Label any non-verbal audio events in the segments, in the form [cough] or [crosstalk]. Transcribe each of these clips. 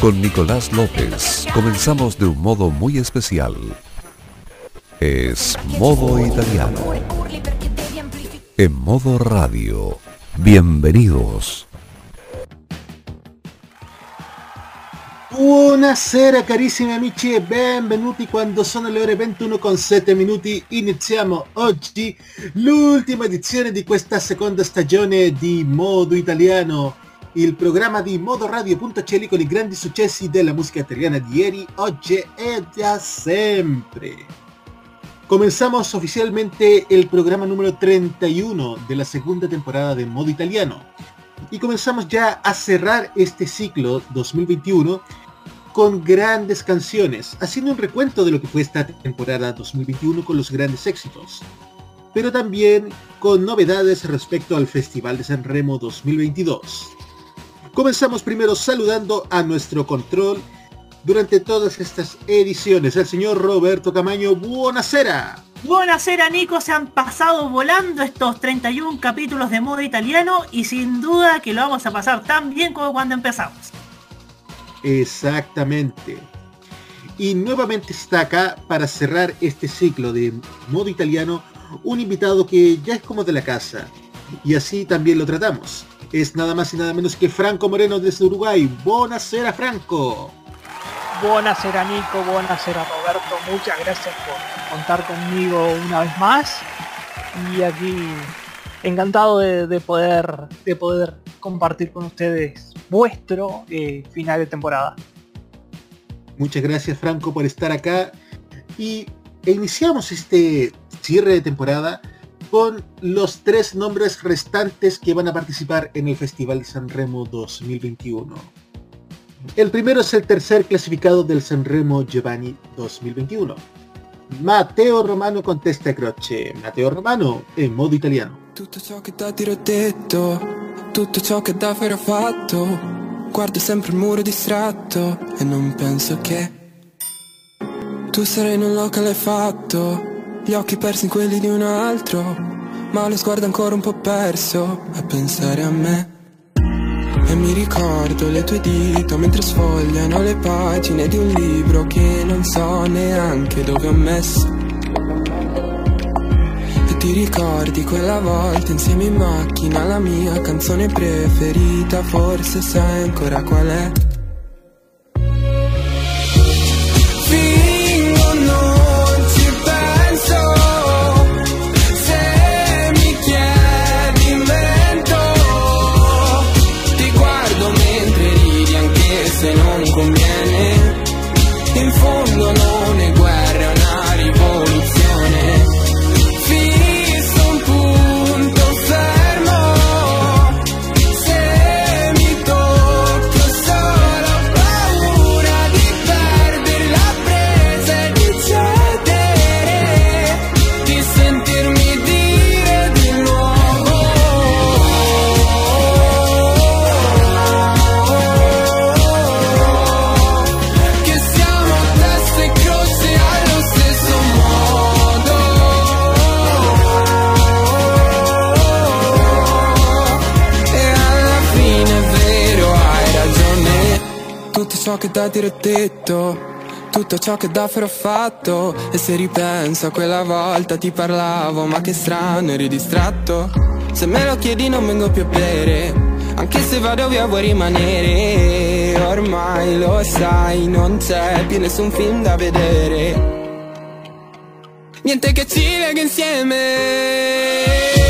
Con Nicolás López comenzamos de un modo muy especial. Es Modo Italiano. En modo radio. Bienvenidos. Buonasera carissimi amici e benvenuti quando sono le ore 21 con 7 minuti iniziamo oggi l'ultima edizione di questa seconda stagione di Modo Italiano il programma di modoradio.cl con i grandi successi della musica italiana di ieri, oggi e da sempre. Comenzamos oficialmente el programa número 31 de la segunda temporada de Modo Italiano. Y comenzamos ya a cerrar este ciclo 2021 con grandes canciones, haciendo un recuento de lo que fue esta temporada 2021 con los grandes éxitos, pero también con novedades respecto al Festival de San Remo 2022. Comenzamos primero saludando a nuestro control durante todas estas ediciones, el señor Roberto Camaño. Buonasera. Buonasera Nico, se han pasado volando estos 31 capítulos de modo italiano y sin duda que lo vamos a pasar tan bien como cuando empezamos. Exactamente. Y nuevamente está acá para cerrar este ciclo de modo italiano un invitado que ya es como de la casa. Y así también lo tratamos es nada más y nada menos que Franco Moreno desde Uruguay. Buonasera Franco. Buonasera Nico, buonasera Roberto, muchas gracias por contar conmigo una vez más. Y aquí encantado de, poder de poder compartir con ustedes vuestro eh, final de temporada. Muchas gracias Franco por estar acá y iniciamos este cierre de temporada con los tres nombres restantes que van a participar en el Festival de San Remo 2021. El primero es el tercer clasificado del San Remo Giovanni 2021. Matteo Romano contesta croce. Matteo Romano en modo italiano. Tutto ciò che da detto, tutto ciò che ho fatto, guardo sempre il muro distratto e non penso che tu sarai in un locale fatto gli occhi persi in quelli di un altro, ma lo sguardo ancora un po' perso a pensare a me. E mi ricordo le tue dita mentre sfogliano le pagine di un libro che non so neanche dove ho messo. E ti ricordi quella volta insieme in macchina la mia canzone preferita, forse sai ancora qual è. Dire detto tutto ciò che davvero ho fatto. E se ripenso a quella volta ti parlavo Ma che strano eri distratto. Se me lo chiedi non vengo più a bere Anche se vado via vuoi rimanere. Ormai lo sai non c'è più nessun film da vedere. Niente che ci lega insieme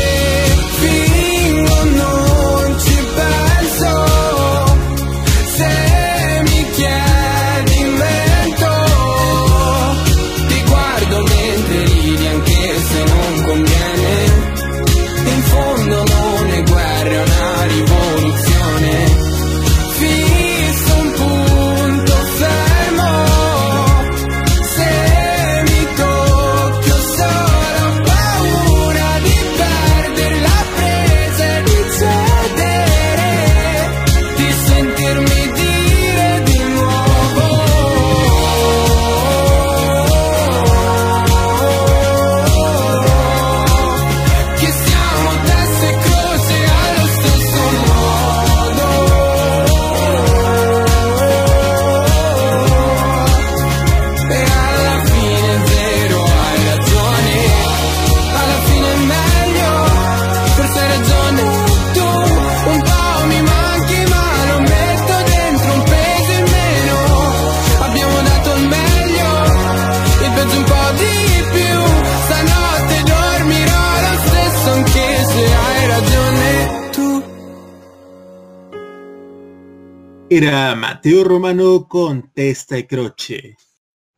Era Mateo Romano con Testa y Croce.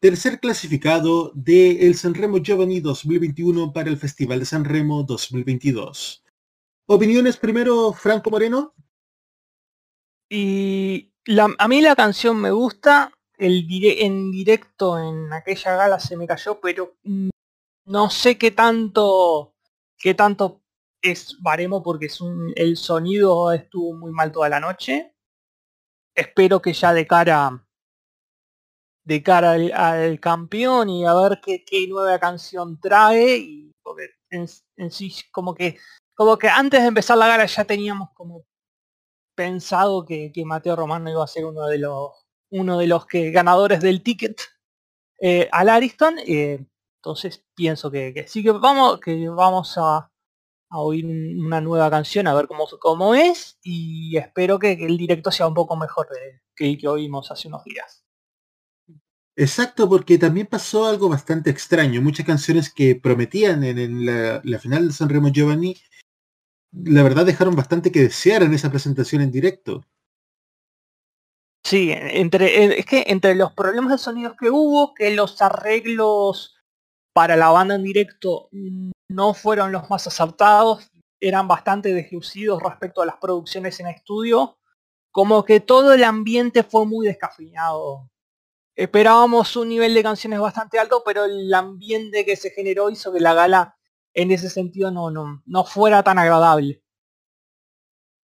Tercer clasificado de el Sanremo Giovanni 2021 para el Festival de Sanremo 2022. Opiniones primero, Franco Moreno. Y a mí la canción me gusta, el en directo en aquella gala se me cayó, pero mm, no sé qué tanto, qué tanto es baremo porque es el sonido estuvo muy mal toda la noche. Espero que ya de cara de cara al, campeón y a ver qué, nueva canción trae y en, sí como que como que antes de empezar la gala ya teníamos como pensado que, Mateo Romano iba a ser uno de los uno de los que ganadores del ticket eh, al Ariston. Eh, entonces pienso que, sí que vamos, que vamos a, oír una nueva canción, a ver cómo, cómo es, y espero que, el directo sea un poco mejor que el que oímos hace unos días. Exacto, porque también pasó algo bastante extraño. Muchas canciones que prometían en, la, la, final de San Remo Giovanni la verdad dejaron bastante que desear en esa presentación en directo. Sí, entre, es que entre los problemas de sonidos que hubo, que los arreglos para la banda en directo no fueron los más acertados, eran bastante deslucidos respecto a las producciones en estudio, como que todo el ambiente fue muy descafeinado. Esperábamos un nivel de canciones bastante alto, pero el ambiente que se generó hizo que la gala en ese sentido no, no, no fuera tan agradable.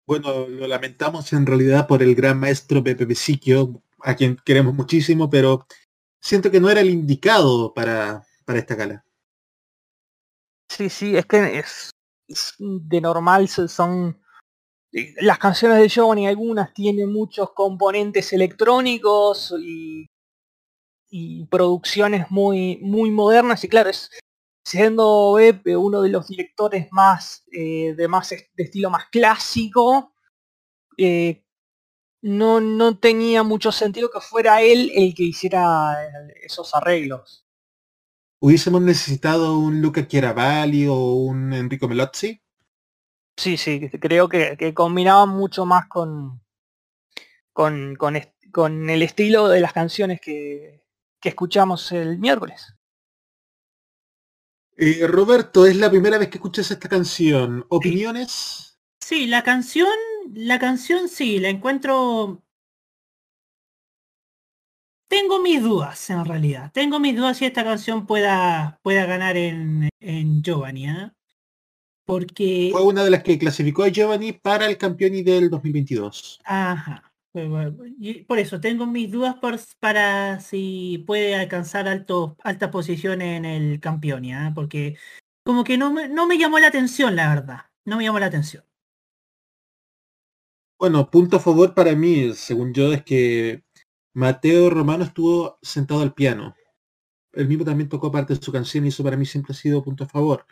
Bueno, lo lamentamos en realidad por el gran maestro Pepe Pesiquio, a quien queremos muchísimo, pero siento que no era el indicado para, para esta gala. Sí, sí, es que es, de normal son eh, las canciones de Giovanni, algunas tienen muchos componentes electrónicos y, producciones muy, muy modernas y claro, es, siendo Beppe uno de los directores más eh, de más de estilo más clásico, eh, no, no tenía mucho sentido que fuera él el que hiciera esos arreglos. ¿Hubiésemos necesitado un Luca Chiaravalli o un Enrico Melozzi? Sí, sí, creo que, que combinaban mucho más con, con, con, con, el estilo de las canciones que, que escuchamos el miércoles. Eh, Roberto, es la primera vez que escuchas esta canción. ¿Opiniones? Sí, la canción, la canción sí, la encuentro. Tengo mis dudas en realidad. Tengo mis dudas si esta canción pueda, pueda ganar en, en Giovanni. ¿eh? Porque. Fue una de las que clasificó a Giovanni para el campeón del 2022. Ajá. Por eso tengo mis dudas por, para si puede alcanzar alto, alta posición en el Campionia, ¿eh? porque como que no me, no me llamó la atención, la verdad. No me llamó la atención. Bueno, punto a favor para mí, según yo, es que Mateo Romano estuvo sentado al piano. Él mismo también tocó parte de su canción y eso para mí siempre ha sido punto a favor.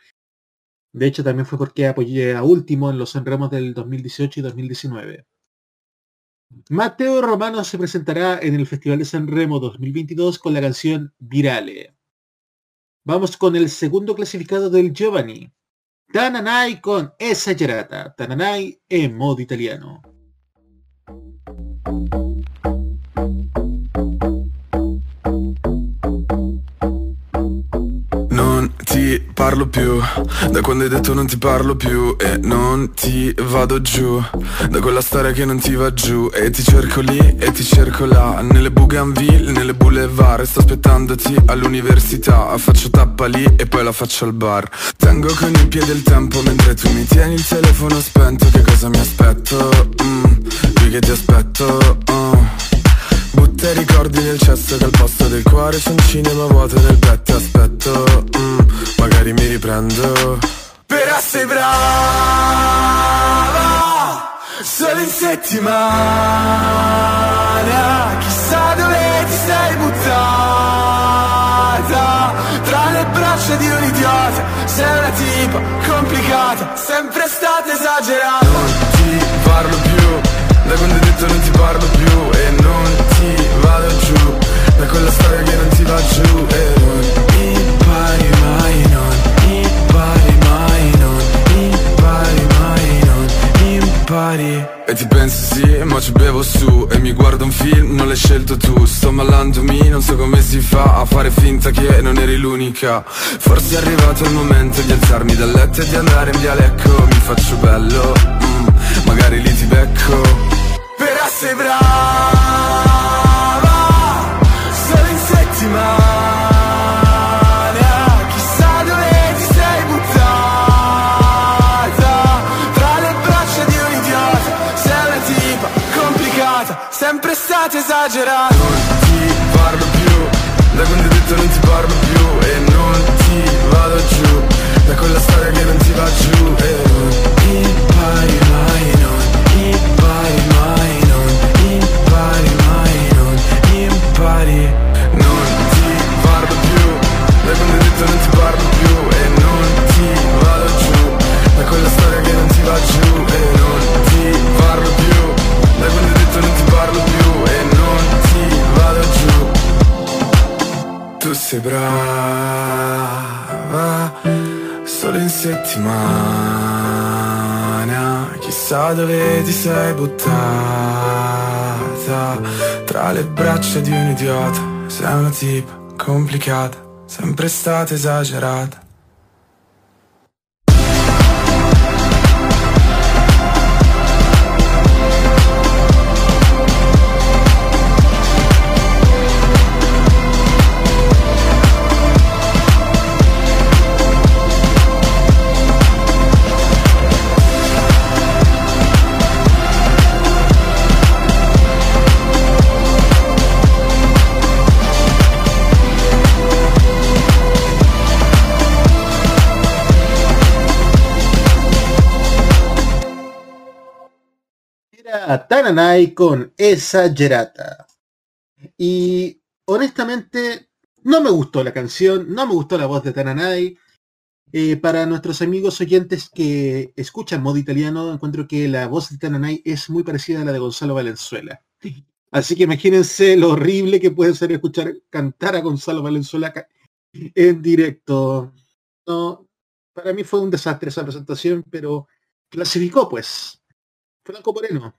De hecho, también fue porque apoyé a Último en los enremos del 2018 y 2019. Mateo Romano se presentará en el Festival de San Remo 2022 con la canción Virale. Vamos con el segundo clasificado del Giovanni. Tananai con Esagerata. Tananai en modo italiano. Parlo più. Da quando hai detto non ti parlo più E non ti vado giù. Da quella storia che non ti va giù E ti cerco lì e ti cerco là. Nelle bougainville, nelle boulevard Sto aspettandoti all'università. Faccio tappa lì e poi la faccio al bar. Tengo con il piede il tempo mentre tu mi tieni il telefono spento. Che cosa mi aspetto? Mm, qui che ti aspetto? Uh. Butta i ricordi nel cesso al posto del cuore c'è un cinema vuoto nel petto Aspetto, mm, magari mi riprendo. Però sei brava Solo in settimana Chissà dove ti sei buttata. Tra le braccia di un idiota Sei una tipa complicata Sempre stata esagerata. Non ti parlo più Da quando hai detto non ti parlo più E non ti vado giù. Da quella storia che non ti va giù E non impari mai, non impari mai, non impari mai, non impari. E ti pensi sì, ma ci bevo su E mi guardo scelto tu. Sto mallandomi, non so come si fa A fare finta che non eri l'unica. Forse è arrivato il momento di alzarmi dal letto E di andare in via Lecco Mi faccio bello, mm, magari lì ti becco. Però sei brava Solo in settimana. Chissà dove ti sei buttata. Tra le braccia di un idiota Sei una tipa complicata Sempre stata esagerata. Non ti parlo più Da quando hai detto non ti parlo più detto non ti parlo più E non ti vado giù. Da quella storia che non ti va giù E non ti parlo più. Da quando hai detto non ti parlo più E non ti vado giù. Tu sei brava Solo in settimana. Chissà dove ti sei buttata. Tra le braccia di un idiota Sei una tipa complicata Sempre stata esagerata Era Tananai con Exagerata. Y honestamente, no me gustó la canción, no me gustó la voz de Tananai. Eh, para nuestros amigos oyentes que escuchan modo italiano, encuentro que la voz de Tananai es muy parecida a la de Gonzalo Valenzuela. Así que imagínense lo horrible que puede ser escuchar cantar a Gonzalo Valenzuela en directo. No, para mí fue un desastre esa presentación, pero clasificó pues. Franco Moreno.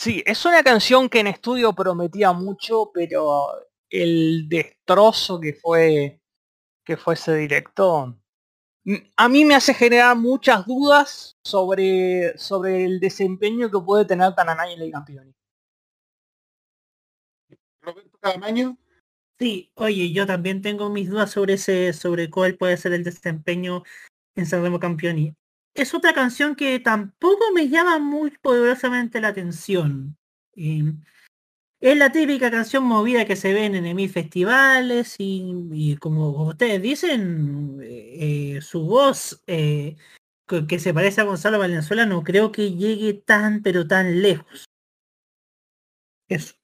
Sí, es una canción que en estudio prometía mucho, pero el destrozo que fue que fue ese directo mm, a mí me hace generar muchas dudas sobre sobre el desempeño que puede tener Tananay en el campeón. Roberto Camaño. Sí, oye, yo también tengo mis dudas sobre ese, sobre cuál puede ser el desempeño en Sanremo Campioni. Es otra canción que tampoco me llama muy poderosamente la atención. Eh, es la típica canción movida que se ven en mil festivales y, y como ustedes dicen, eh, eh, su voz eh, que, que se parece a Gonzalo Valenzuela no creo que llegue tan pero tan lejos. Eso.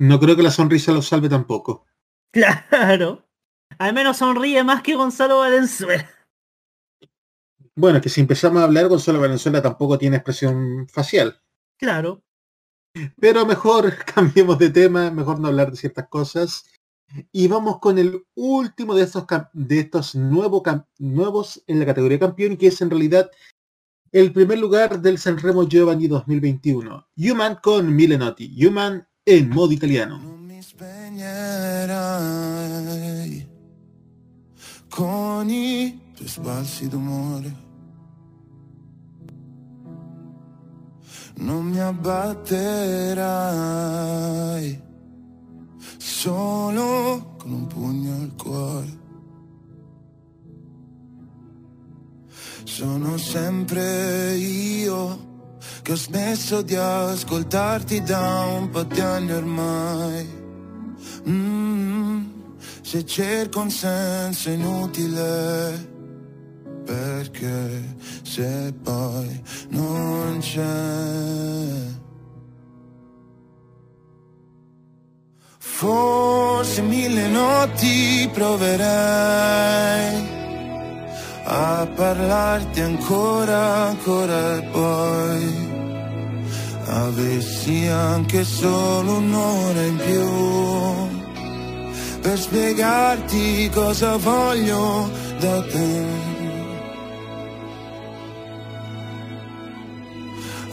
No creo que la sonrisa lo salve tampoco. [laughs] Claro. Al menos sonríe más que Gonzalo Valenzuela. Bueno, que si empezamos a hablar, Gonzalo Valenzuela tampoco tiene expresión facial. Claro. Pero mejor [laughs] cambiemos de tema, mejor no hablar de ciertas cosas. Y vamos con el último de estos, de estos nuevo nuevos en la categoría campeón, que es en realidad el primer lugar del Sanremo Giovanni 2021. Human con Milenotti. Human en modo italiano. Non mi spegnerai con i tuoi sbalzi d'umore. Non mi abbatterai solo con un pugno al cuore. Sono sempre io che ho smesso di ascoltarti da un po' di anni ormai. Mm, se cerco un senso inutile, perché se poi non c'è. Forse mille notti proverei a parlarti ancora, ancora e poi avessi anche solo un'ora in più per spiegarti cosa voglio da te.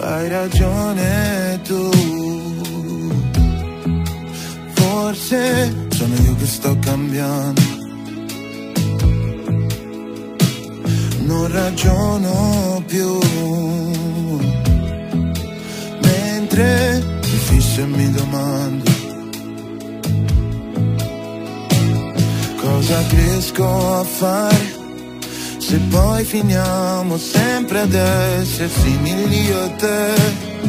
Hai ragione tu, Forse sono io che sto cambiando. Non ragiono più. Mentre mi fisso e mi domando. Cosa riesco a fare? Se poi finiamo sempre ad essere simili io te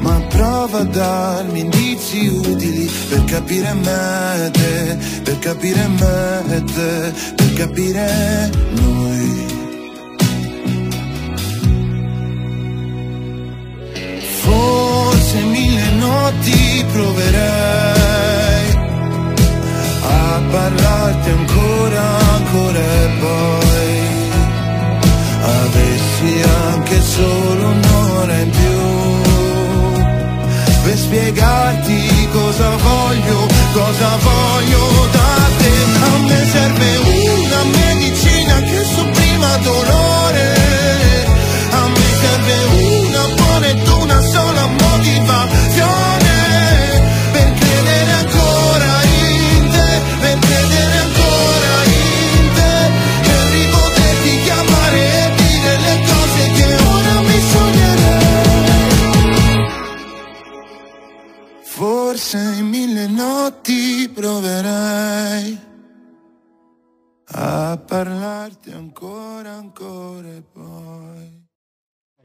ma prova a darmi indizi utili per capire me te, per capire me te, per capire noi. Forse mille notti proverei a parlarti ancora, ancora e poi avessi anche solo un'ora in più per spiegarti cosa voglio, cosa voglio da te. A me serve una medicina che sopprima dolore. A parlarti ancora, ancora e poi.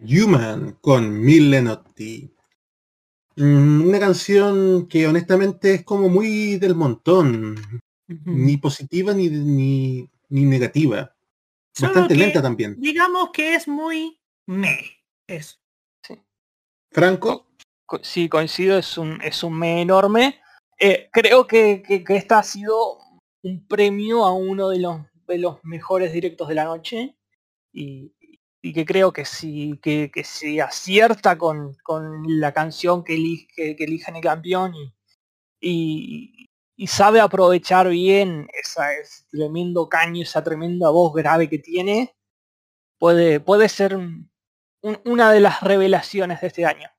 Human con Mille Notti. Mm, una canción que honestamente es como muy del montón. Ni positiva ni, ni, ni negativa. Bastante lenta también. Digamos que es muy me. Eso. Franco sí coincido, es un, es un me enorme. Eh, creo que, que, esta ha sido un premio a uno de los, de los mejores directos de la noche y, que creo que si, que, si acierta con, con, la canción que, elige, que el campeón y, y, sabe aprovechar bien esa, ese tremendo caño, esa tremenda voz grave que tiene, puede, puede ser un, una de las revelaciones de este año.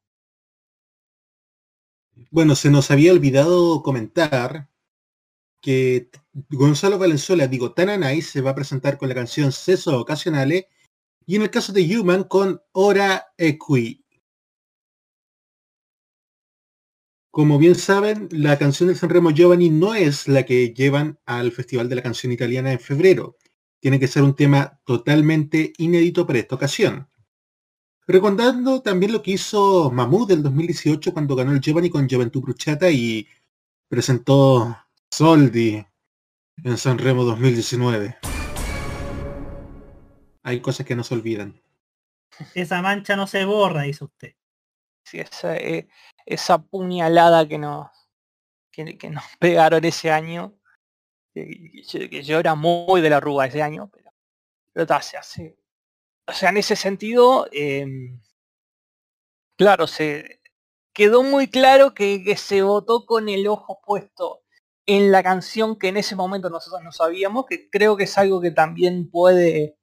Bueno, se nos había olvidado comentar que Gonzalo Valenzuela, digo, Tananay, se va a presentar con la canción Ceso Ocasionales y en el caso de Human con Hora Equi. Como bien saben, la canción de Sanremo Giovanni no es la que llevan al Festival de la Canción Italiana en febrero. Tiene que ser un tema totalmente inédito para esta ocasión. Recordando también lo que hizo Mahmoud del 2018 cuando ganó el Giovanni con Juventud Bruchata y presentó Soldi en Sanremo 2019. Hay cosas que no se olvidan. Esa mancha no se borra, dice usted. Sí, esa, eh, esa puñalada que nos, que, nos [laughs] pegaron ese año, que, yo era muy de la rúa ese año, pero, pero se hace o sea, en ese sentido, em, claro, se quedó muy claro que, se votó con el ojo puesto en la canción que en ese momento nosotros no sabíamos, que creo que es algo que también puede,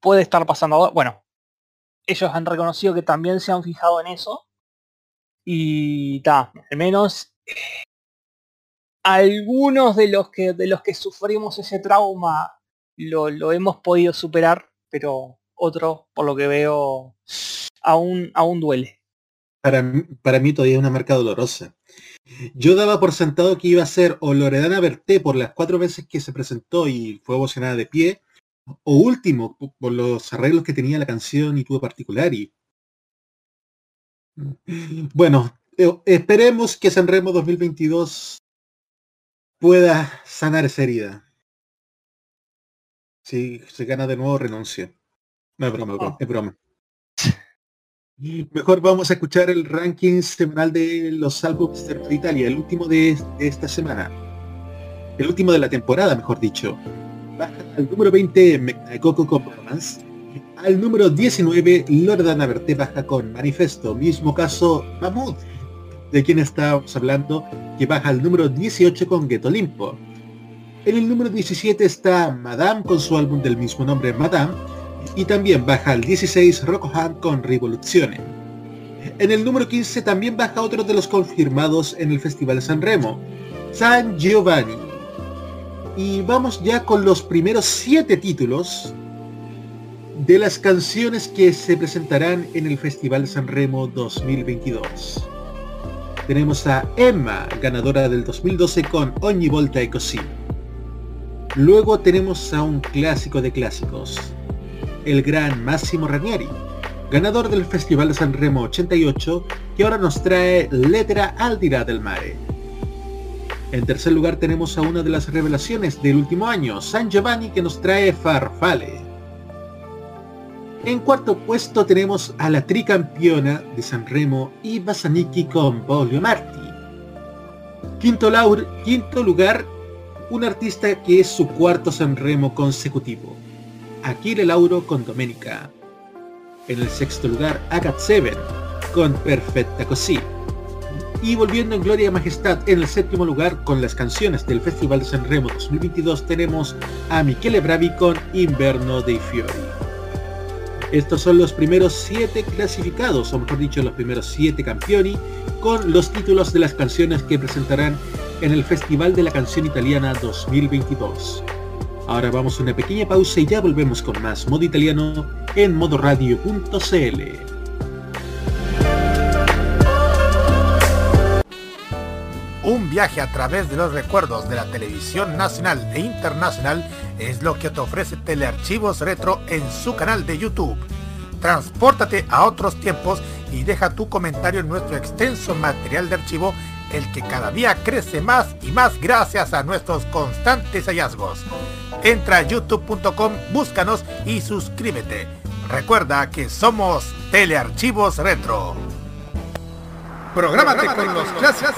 puede estar pasando Bueno, ellos han reconocido que también se han fijado en eso. Y está, al menos algunos de los que de los que sufrimos ese trauma lo, lo hemos podido superar, pero otro, por lo que veo, aún, aún duele. Para, para mí todavía es una marca dolorosa. Yo daba por sentado que iba a ser o Loredana Berté por las cuatro veces que se presentó y fue emocionada de pie, o último, por los arreglos que tenía la canción y tuvo particular. Y... [laughs] Bueno, eh, esperemos que Sanremo 2022 pueda sanar esa herida. Si se gana de nuevo, renuncia. No es broma, es broma. [laughs] Mejor vamos a escuchar el ranking semanal de los álbumes de Italia, el último de, esta semana. El último de la temporada, mejor dicho. Baja al número 20 Coco con Performance. Al número 19 Loredana Verte baja con Manifesto. Mismo caso Mamut, de quien estábamos hablando, que baja al número 18 con Ghetto Limpo. En el número 17 está Madame con su álbum del mismo nombre Madame y también baja al 16 Rocco con Revoluzione. En el número 15 también baja otro de los confirmados en el Festival San Remo. San Giovanni. Y vamos ya con los primeros siete títulos de las canciones que se presentarán en el Festival San Remo 2022. Tenemos a Emma, ganadora del 2012 con Ogni Volta e Così. Luego tenemos a un clásico de clásicos, el gran Massimo Ranieri, ganador del Festival de San Remo 88, que ahora nos trae Lettera al Dirá del Mare. En tercer lugar tenemos a una de las revelaciones del último año, San Giovanni, que nos trae Farfale. En cuarto puesto tenemos a la tricampeona de San Remo y Basaniki con Polio Marti. Quinto, quinto lugar, un artista que es su cuarto San Remo consecutivo, Aquile Lauro con Domenica. En el sexto lugar, Agat Seven con Perfecta Così. Y volviendo en Gloria y Majestad en el séptimo lugar con las canciones del Festival de San Remo 2022 tenemos a Michele Bravi con Inverno dei Fiori. Estos son los primeros siete clasificados, o mejor dicho, los primeros siete campioni, con los títulos de las canciones que presentarán en el Festival de la Canción Italiana 2022. Ahora vamos a una pequeña pausa y ya volvemos con más modo italiano en modoradio.cl. Un viaje a través de los recuerdos de la televisión nacional e internacional es lo que te ofrece Telearchivos Retro en su canal de YouTube. Transpórtate a otros tiempos y deja tu comentario en nuestro extenso material de archivo, el que cada día crece más y más gracias a nuestros constantes hallazgos. Entra a youtube.com, búscanos y suscríbete. Recuerda que somos Telearchivos Retro. Prográmate con los clásicos.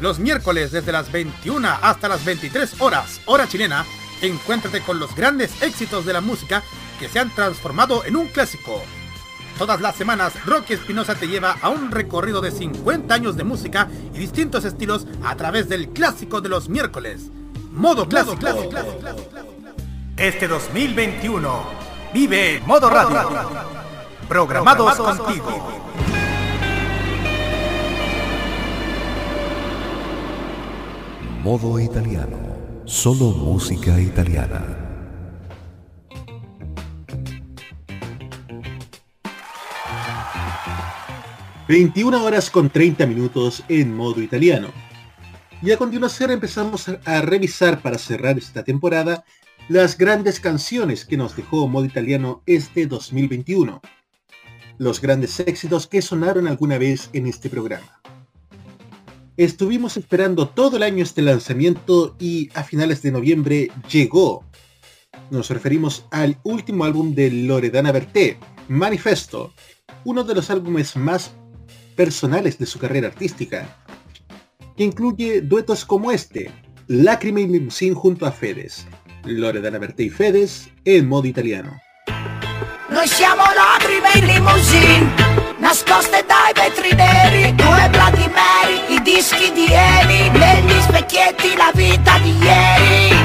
Los miércoles desde las 21 hasta las 23 horas, hora chilena, encuéntrate con los grandes éxitos de la música que se han transformado en un clásico. Todas las semanas, Rocky Espinosa te lleva a un recorrido de 50 años de música y distintos estilos a través del clásico de los miércoles. Modo clásico. Este 2021 vive Modo Radio. Programados contigo. Modo italiano. Solo música italiana. 21 horas con 30 minutos en modo italiano. Y a continuación empezamos a revisar para cerrar esta temporada las grandes canciones que nos dejó modo italiano este 2021. Los grandes éxitos que sonaron alguna vez en este programa. Estuvimos esperando todo el año este lanzamiento y a finales de noviembre llegó. Nos referimos al último álbum de Loredana Berté, Manifesto, uno de los álbumes más personales de su carrera artística, que incluye duetos como este, Lacrime y Limousine junto a Fedes, Loredana Bertè y Fedes en modo italiano. Noi siamo lacrime in limousine, nascoste dai vetri neri, due blati meri, i dischi di Eni, negli specchietti la vita di ieri.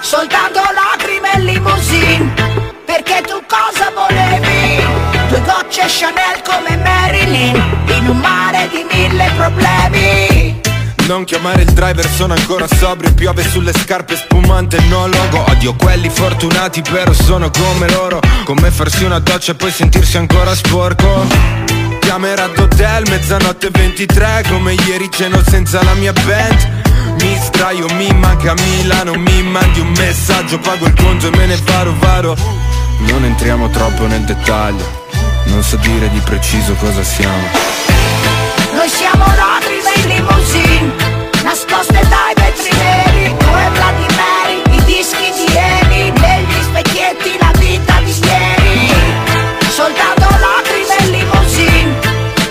Soltanto lacrime in limousine, perché tu cosa volevi? Gocce Chanel come Marilyn, in un mare di mille problemi. Non chiamare il driver, sono ancora sobrio Piove sulle scarpe spumante, no logo. Odio quelli fortunati, però sono come loro. Come farsi una doccia e poi sentirsi ancora sporco. Camera d'hotel, mezzanotte 23 Come ieri ceno senza la mia band. Mi straio, mi manca Milano Mi mandi un messaggio, pago il conto e me ne varo varo. Non entriamo troppo nel dettaglio Non so dire di preciso cosa siamo. Noi siamo ladri dei limousine Nascoste dai vetri neri Due Vladimiri I dischi di Eni Negli specchietti la vita di ieri. Soltanto lacrime limousine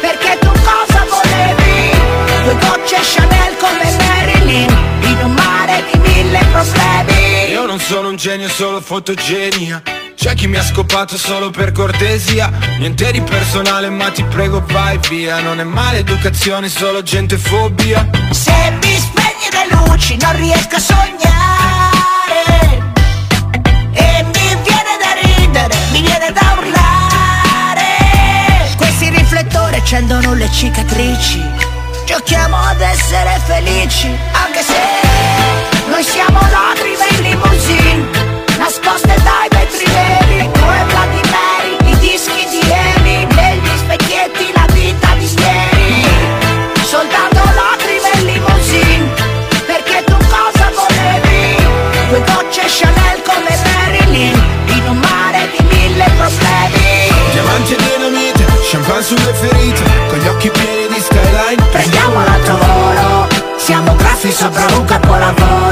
Perché tu cosa volevi? Due gocce Chanel come Marilyn In un mare di mille problemi. Io non sono un genio, solo fotogenia c'è chi mi ha scopato solo per cortesia. Niente di personale ma ti prego vai via. Non è maleducazione, solo gente fobia. Se mi spegni le luci non riesco a sognare. E mi viene da ridere, mi viene da urlare. Questi riflettori accendono le cicatrici. Giochiamo ad essere felici, anche se noi siamo lacrime in limousine, nascoste dai vetri neri, come Vladimiri, i dischi di Emi, negli specchietti la vita di ieri. Soltanto lacrime in limousine, perché tu cosa volevi? Due gocce Chanel come Marilyn, in un mare di mille problemi. Diamanti e dinamite, champagne sulle ferite Con gli occhi pieni di skyline Prendiamo l'altro volo Siamo graffi sopra un capolavoro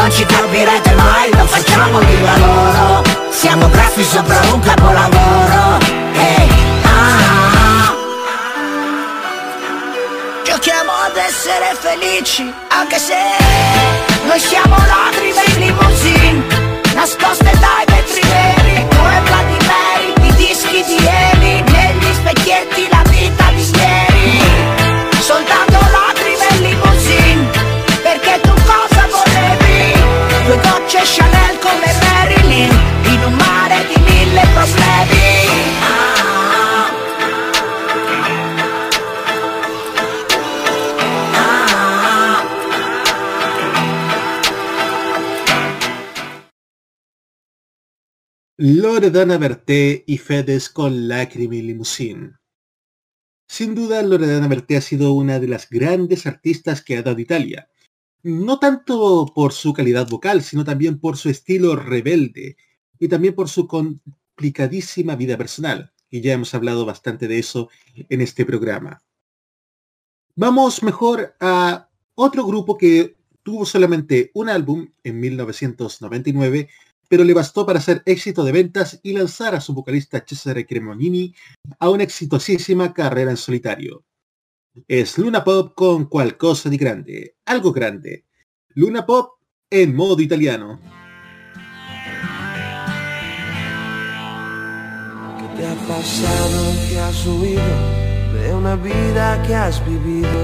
non ci capirete mai Lo facciamo di lavoro. Siamo graffi sopra un capolavoro. Ehi, ah, ah. Giochiamo ad essere felici Anche se Noi siamo lacrime in limousine Nascoste dai vetri neri Come Vladimiri I dischi di Emi Loredana Berté y Fedes con Lacrimi Limousine. Sin duda, Loredana Berté ha sido una de las grandes artistas que ha dado Italia. No tanto por su calidad vocal, sino también por su estilo rebelde y también por su complicadísima vida personal. Y ya hemos hablado bastante de eso en este programa. Vamos mejor a otro grupo que tuvo solamente un álbum en 1999 pero le bastó para hacer éxito de ventas y lanzar a su vocalista Cesare Cremonini a una exitosísima carrera en solitario. Es Luna Pop con Qualcosa di Grande, algo grande. Luna Pop en modo italiano. ¿Qué te ha pasado? que has huido? De una vida que has vivido,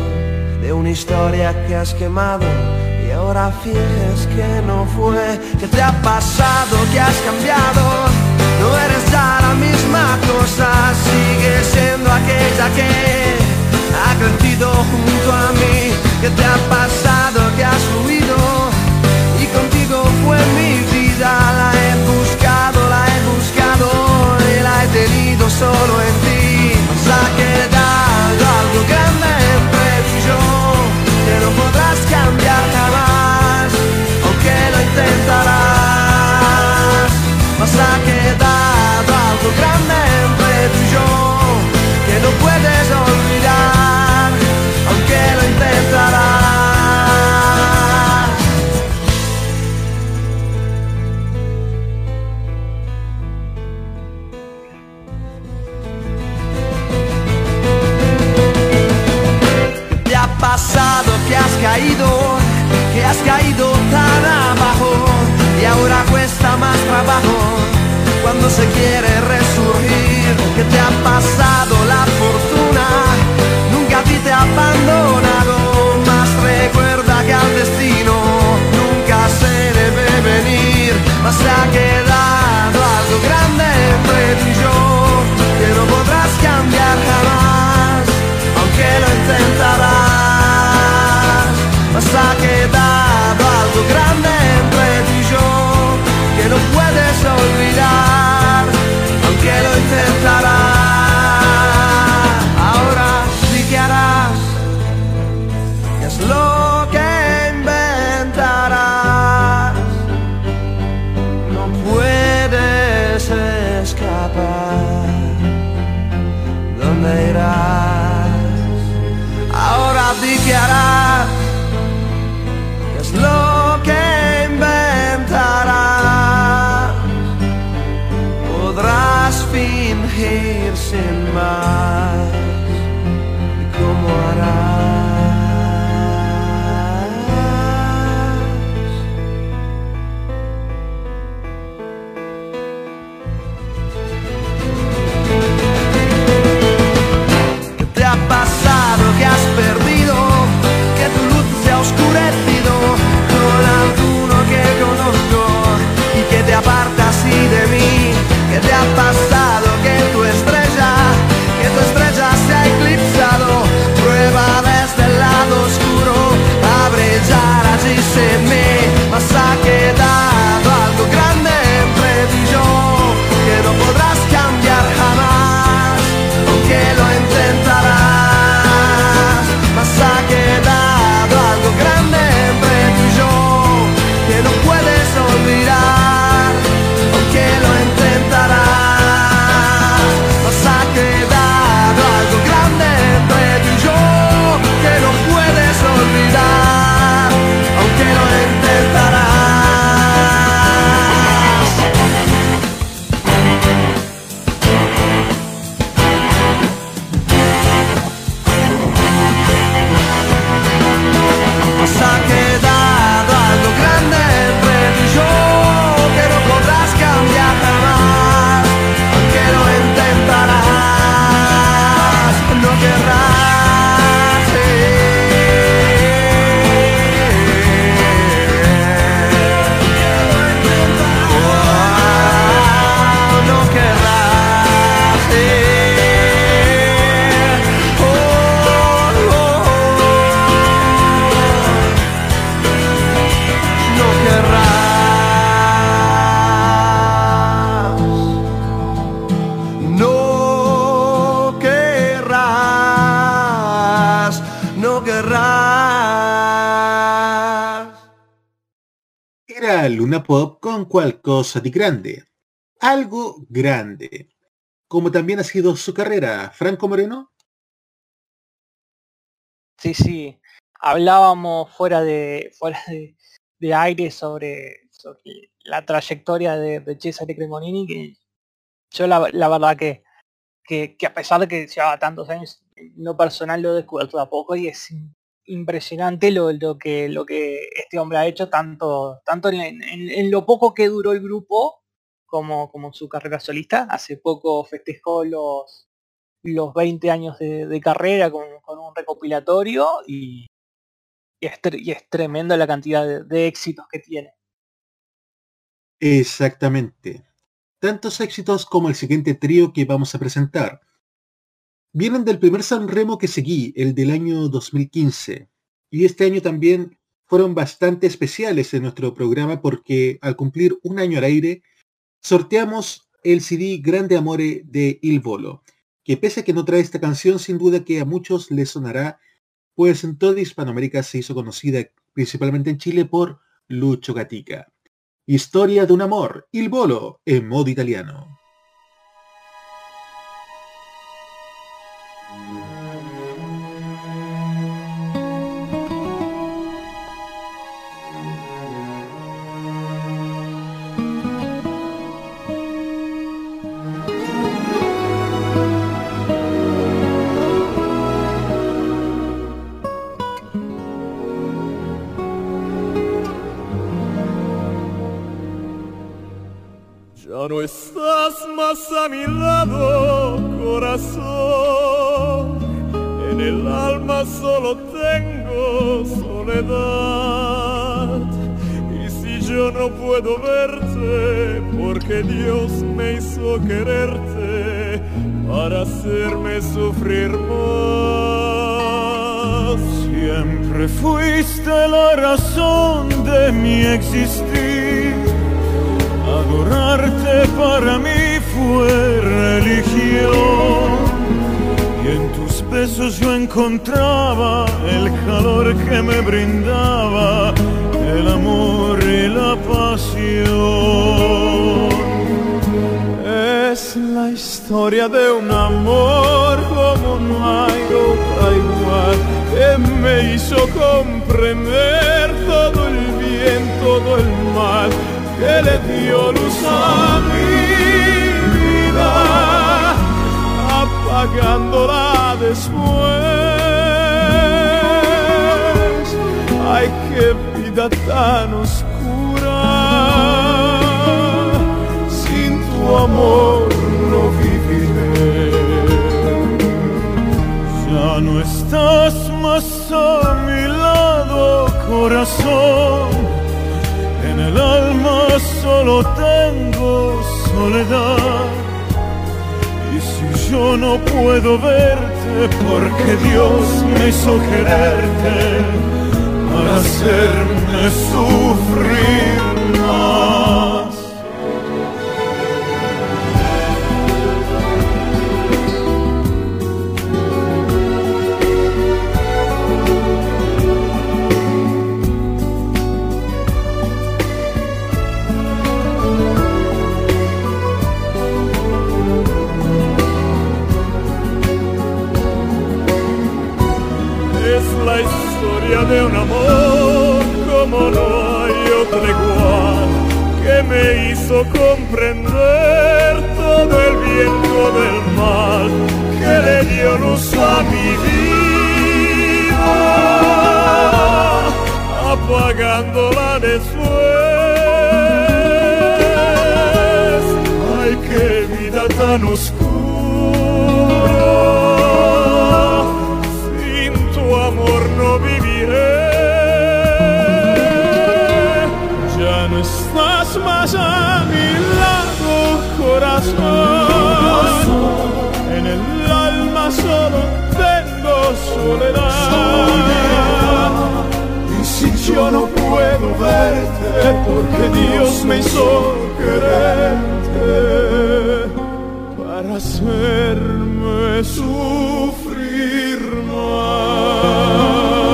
de una historia que has quemado y ahora finges que no fue. ¿Qué te ha pasado? que has cambiado? No eres ya la misma cosa, sigues siendo aquella que junto a mí. ¿Qué te ha pasado? que has huido? Y contigo fue mi vida, la he buscado, la he buscado y la he tenido solo en ti. Nos ha quedado algo grande entre tú y yo, que no podrás cambiar jamás, aunque lo intentarás. Nos ha quedado algo grande entre tú y yo, que no puedes olvidar, ¿Qué cosa de grande. Algo grande. Como también ha sido su carrera, Franco Moreno. Sí, sí. Hablábamos fuera de, fuera de, de aire sobre, sobre la trayectoria de, de Cesare Cremonini, que yo la, la verdad que, que, que, a pesar de que llevaba tantos años, no personal lo he descubierto a poco y es impresionante lo, que, lo que este hombre ha hecho, tanto, tanto en, lo poco que duró el grupo como, como en su carrera solista. Hace poco festejó los, los 20 años de, carrera con, un recopilatorio y, es, y, la cantidad de, de éxitos que tiene. Exactamente. Tantos éxitos como el siguiente trío que vamos a presentar. Vienen del primer San Remo que seguí, el del año 2015. Y este año también fueron bastante especiales en nuestro programa porque al cumplir un año al aire, sorteamos el CD Grande Amore de Il Volo, que pese a que no trae esta canción, sin duda que a muchos les sonará, pues en toda Hispanoamérica se hizo conocida, principalmente en Chile, por Lucho Gatica. Historia de un amor, Il Volo, en modo italiano. Solo tengo soledad. Y si yo no puedo verte, porque Dios me hizo quererte para hacerme sufrir de un amor como no hay otro igual que me hizo comprender todo el bien, todo el mal que le dio luz a mi vida apagándola después ay qué vida tan oscura corazón. En el alma solo tengo soledad. Y si yo no puedo verte, porque Dios me hizo quererte para hacerme sufrir más.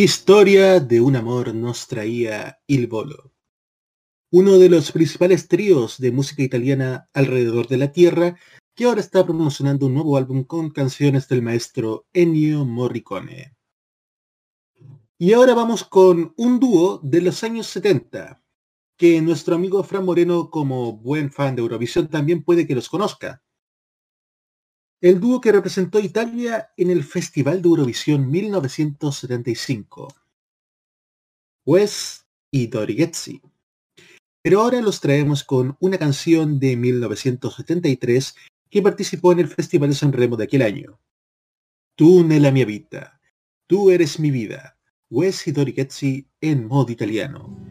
Historia de un amor nos traía Il Bolo, uno de los principales tríos de música italiana alrededor de la Tierra, que ahora está promocionando un nuevo álbum con canciones del maestro Ennio Morricone. Y ahora vamos con un dúo de los años 70, que nuestro amigo Fran Moreno, como buen fan de Eurovisión, también puede que los conozca. El dúo que representó Italia en el Festival de Eurovisión 1975. Wes y Dorigetsi. Pero ahora los traemos con una canción de 1973 que participó en el Festival de San Remo de aquel año. Tú nella mia vita, tú eres mi vida, Wes y Dorigetsi en modo italiano.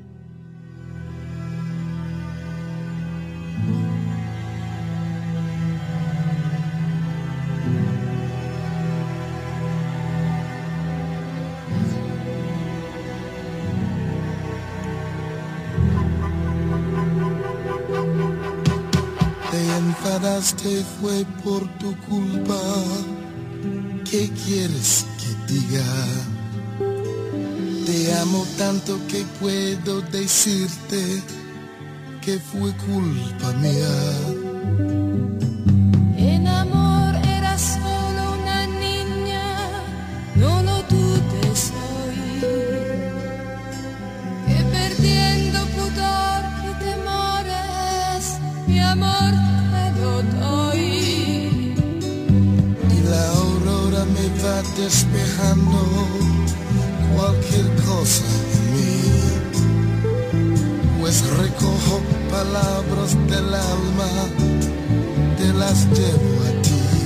Enfadaste fue por tu culpa. ¿Qué quieres que diga? Te amo tanto que puedo decirte que fue culpa mía. Despejando cualquier cosa en mí. Pues recojo palabras del alma, te las llevo a ti.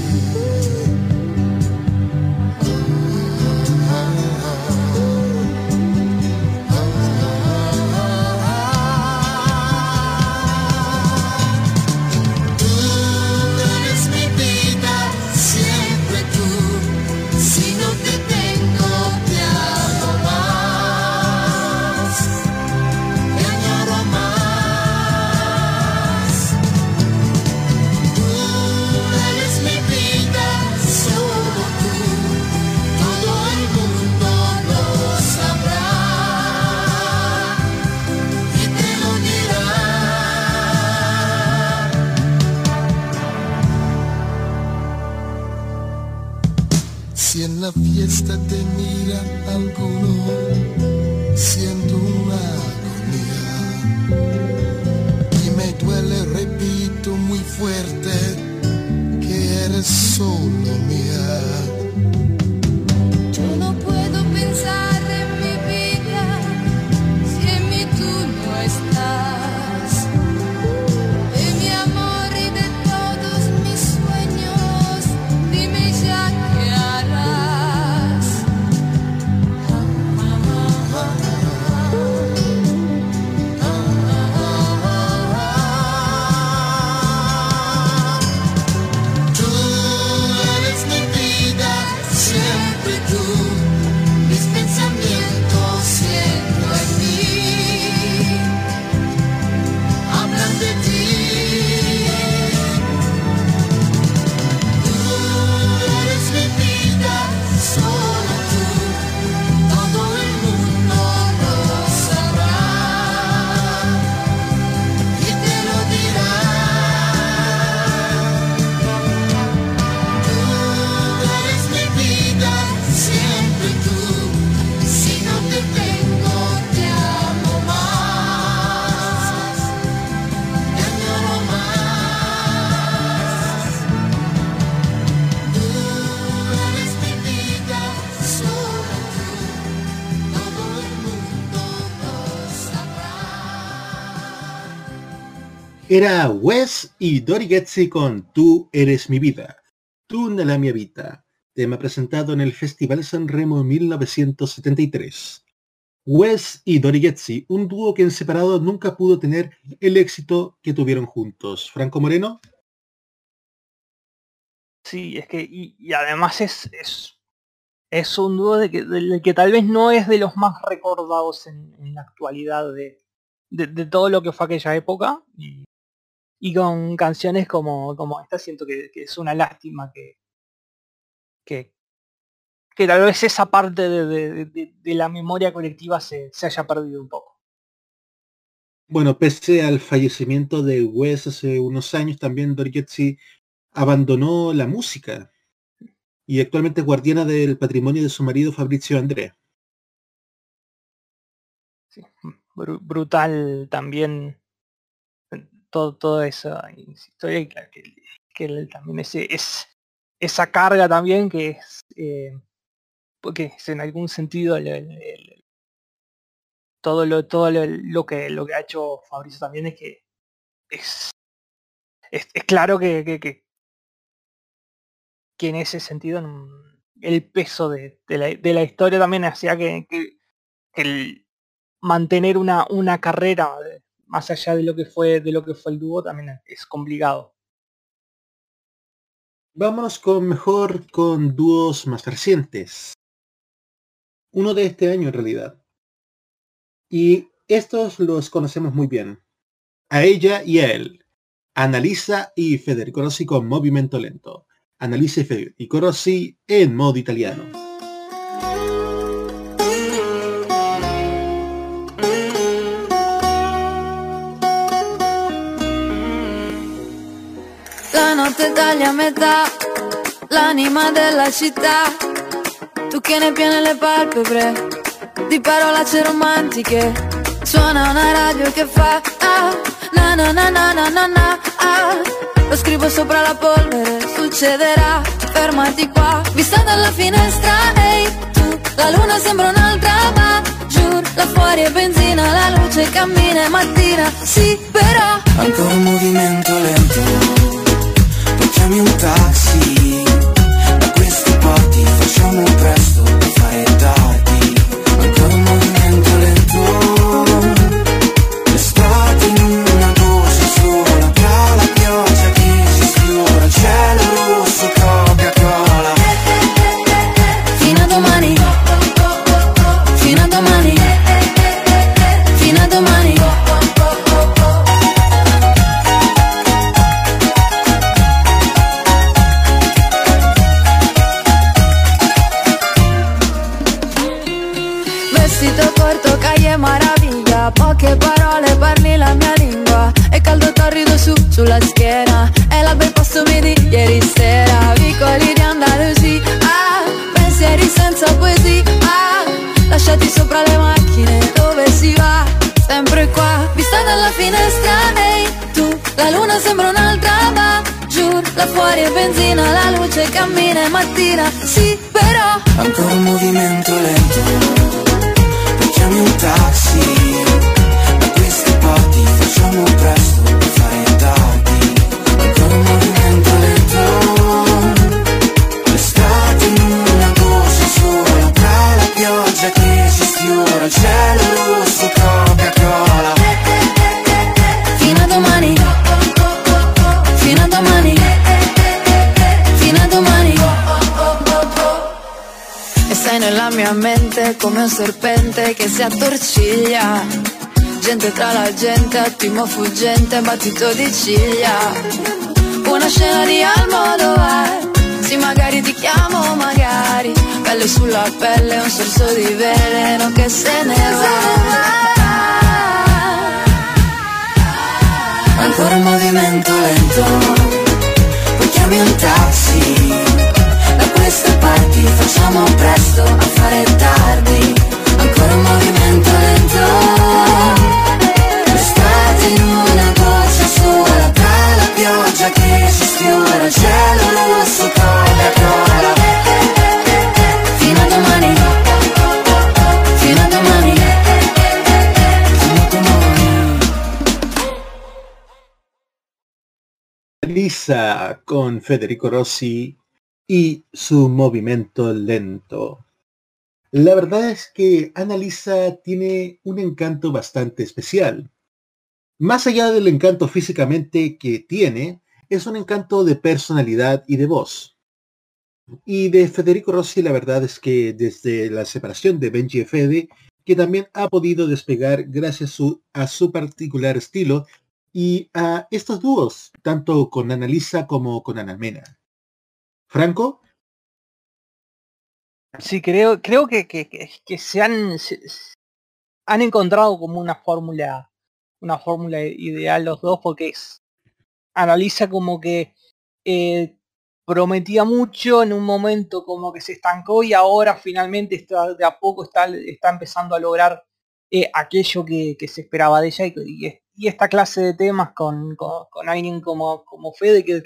Era Wes y Dori Getzi con Tú eres mi vida, Tú nella mia vita, tema presentado en el Festival San Remo en 1973. Wes y Dori Getzi, un dúo que en separado nunca pudo tener el éxito que tuvieron juntos. Franco Moreno, Sí, es que, y, además es, es, es un dúo que, tal vez no es de los más recordados en, la actualidad de, de, todo lo que fue aquella época. Y con canciones como, como esta siento que, que es una lástima que, que, que tal vez esa parte de, de- de- de la memoria colectiva se, se haya perdido un poco. Bueno, pese al fallecimiento de Wes hace unos años, también Dorigetsi abandonó la música y actualmente es guardiana del patrimonio de su marido Fabrizio André. Bru- brutal también todo, toda esa historia que, que también ese, es, esa carga también que es eh, porque es en algún sentido todo lo todo lo, que lo que ha hecho Fabrizio también es que es es, claro que, que, que, en ese sentido el peso de, de la, de la historia también hacía que el mantener una, una carrera eh, más allá de lo que fue de lo que fue el dúo también es complicado. Vámonos con mejor con dúos más recientes. Uno de este año en realidad. Y estos los conocemos muy bien. A ella y a él. Annalisa y Federico Rossi con Movimento Lento. Annalisa y Federico Rossi en modo italiano. Notte taglia a metà, l'anima della città. Tu che ne piene le palpebre, di parolacce romantiche. Suona una radio che fa ah, na na na na na na ah. Lo scrivo sopra la polvere, succederà, fermati qua. Vista dalla finestra, ehi tu, la luna sembra un'altra ma giù, là fuori è benzina, la luce cammina, è mattina, sì però. Ancora un movimento lento chiami un taxi. Da questi porti facciamo presto è mattina Sì, però Ancora un movimento lento. Chiami un taxi si attorciglia. Gente tra la gente, attimo fuggente, battito di ciglia. Una scena di Almodovar Sì, magari ti chiamo, magari. Pelle sulla pelle, un sorso di veleno che se ne va. Ancora un movimento lento. Poi chiami un taxi. Da queste parti facciamo presto a fare tardi Un movimento lento. L'estate in una goccia sola Tra pioggia che si sfiora Il cielo rosso Coca-Cola Fino a domani. Fino a domani. Lisa con Federico Rossi y su movimiento lento. La verdad es que Annalisa tiene un encanto bastante especial. Más allá del encanto físicamente que tiene, es un encanto de personalidad y de voz. Y de Federico Rossi la verdad es que desde la separación de Benji y Fede, que también ha podido despegar gracias a su particular estilo y a estos dúos, tanto con Annalisa como con Ana Mena. Franco, Sí, creo, creo que, que, se han han encontrado como una fórmula, una fórmula ideal los dos, porque es, analiza como que eh, prometía mucho en un momento como que se estancó y ahora finalmente está de a poco está, está empezando a lograr eh, aquello que, se esperaba de ella y esta clase de temas con, con, con alguien como, como Fede que,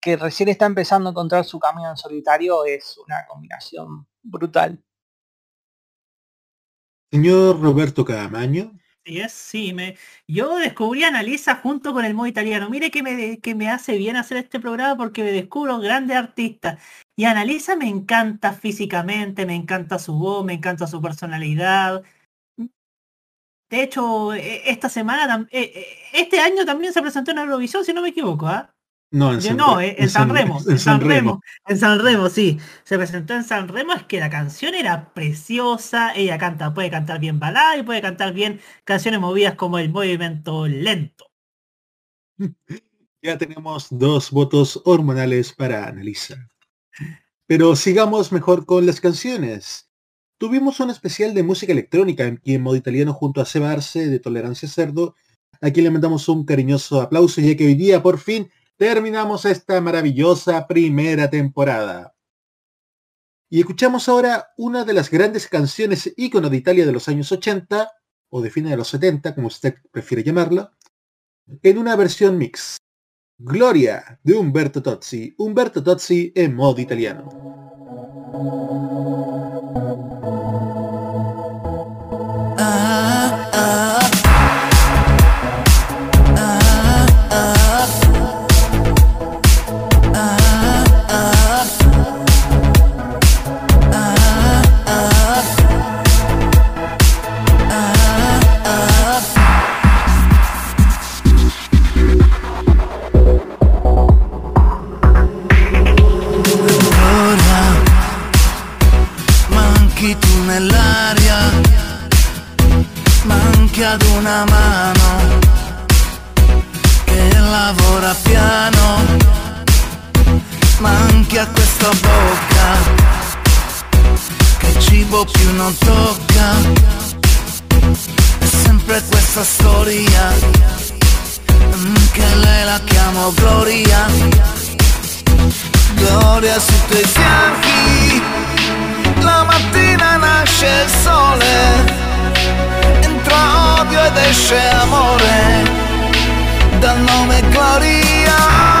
que recién está empezando a encontrar su camino en solitario es una combinación brutal. Señor Roberto Camaño. Sí, es, sí, me, yo descubrí a Analisa junto con el modo italiano. Mire que me, que me hace bien hacer este programa porque me descubro grandes artistas. Y Analisa me encanta físicamente, me encanta su voz, me encanta su personalidad. De hecho, e- esta semana, e- e- este año también se presentó en Eurovisión, si no me equivoco, ¿ah? No, en San, no, eh, en San Remo, en San Remo, en San Remo, sí. Se presentó en San Remo, es que la canción era preciosa, ella canta, puede cantar bien balada y puede cantar bien canciones movidas como el movimiento lento. [laughs] Ya tenemos dos votos hormonales para analizar. Pero sigamos mejor con las canciones. Tuvimos un especial de música electrónica en modo italiano junto a Seba Arce de Tolerancia Cerdo. Aquí le mandamos un cariñoso aplauso ya que hoy día por fin terminamos esta maravillosa primera temporada. Y escuchamos ahora una de las grandes canciones ícono de Italia de los años 80 o de fines de los 70, como usted prefiere llamarla, en una versión mix. Gloria de Umberto Tozzi. Umberto Tozzi en modo italiano. Gloria, ad una mano che lavora piano, manchi a questa bocca che cibo più non tocca, è sempre questa storia che lei la chiamo Gloria. Gloria sui tuoi fianchi, la mattina nasce il sole, odio ed esce amore, dal nome Gloria.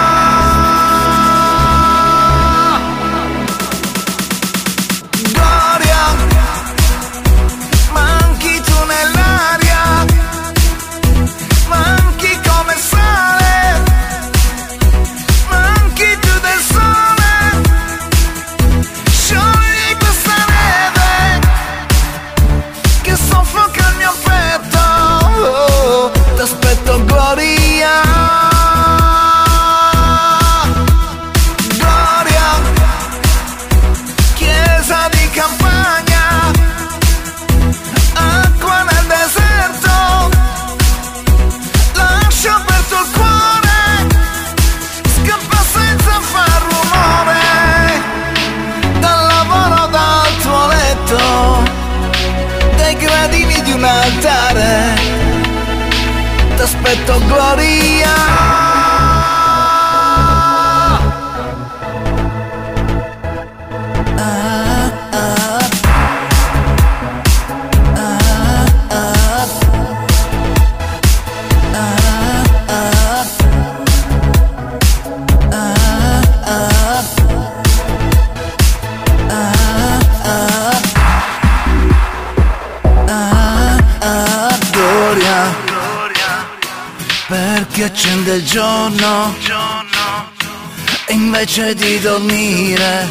Invece di dormire.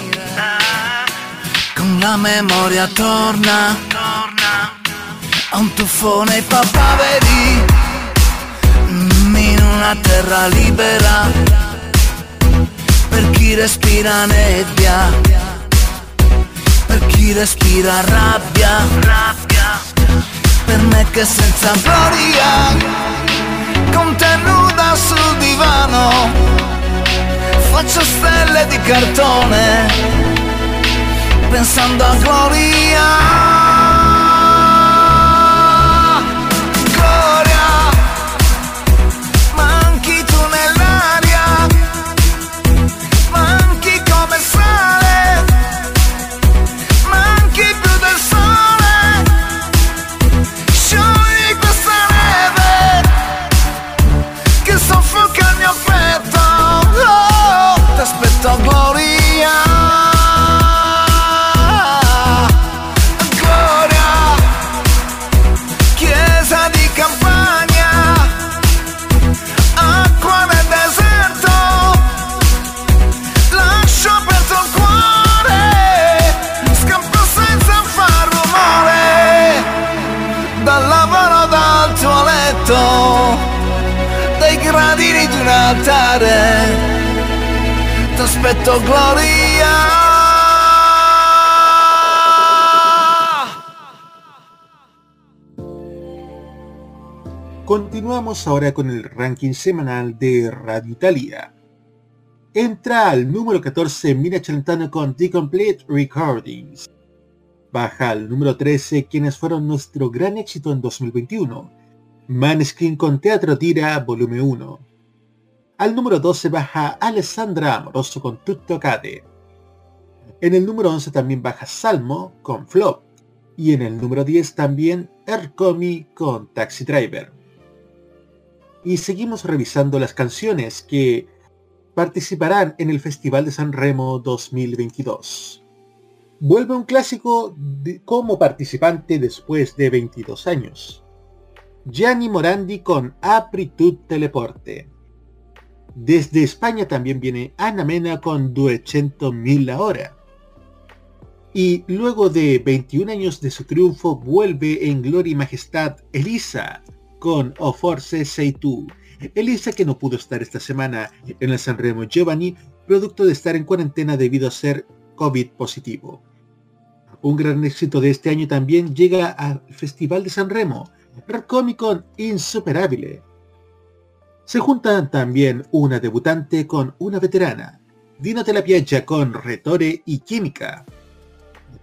Con la memoria torna. A un tuffo nei papaveri mm, in una terra libera. Per chi respira nebbia. Per chi respira rabbia. Per me che senza gloria. Con te nuda sul divano faccio stelle di cartone pensando a Gloria. Continuamos ahora con el ranking semanal de Radio Italia. Entra al número 14 Mina Celentano con The Complete Recordings. Baja al número 13 quienes fueron nuestro gran éxito en 2021. Maneskin con Teatro Tira Volumen 1. Al número 12 baja Alessandra Amoroso con Tutto Cade. En el número 11 también baja Salmo con Flop. Y en el número 10 también Ercomi con Taxi Driver y seguimos revisando las canciones que participarán en el Festival de San Remo 2022. Vuelve un clásico como participante después de 22 años. Gianni Morandi con Apritud Teleporte. Desde España también viene Ana Mena con 200.000 la hora. Y luego de 21 años de su triunfo vuelve en gloria y majestad Elisa con O Force Sei Tu. Elisa que no pudo estar esta semana en el Sanremo Giovanni, producto de estar en cuarentena debido a ser COVID positivo. Un gran éxito de este año también llega al Festival de Sanremo, Con Insuperable. Se juntan también una debutante con una veterana, Dino Te la Piaggia con Retore y Química.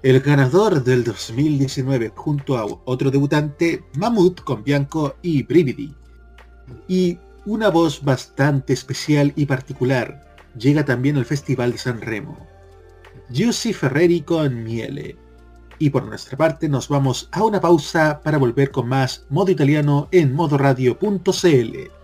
El ganador del 2019 junto a otro debutante, Mamut con Bianco y Brividi. Y una voz bastante especial y particular llega también al Festival de San Remo. Giussi Ferreri con Miele. Y por nuestra parte nos vamos a una pausa para volver con más modo italiano en modoradio.cl.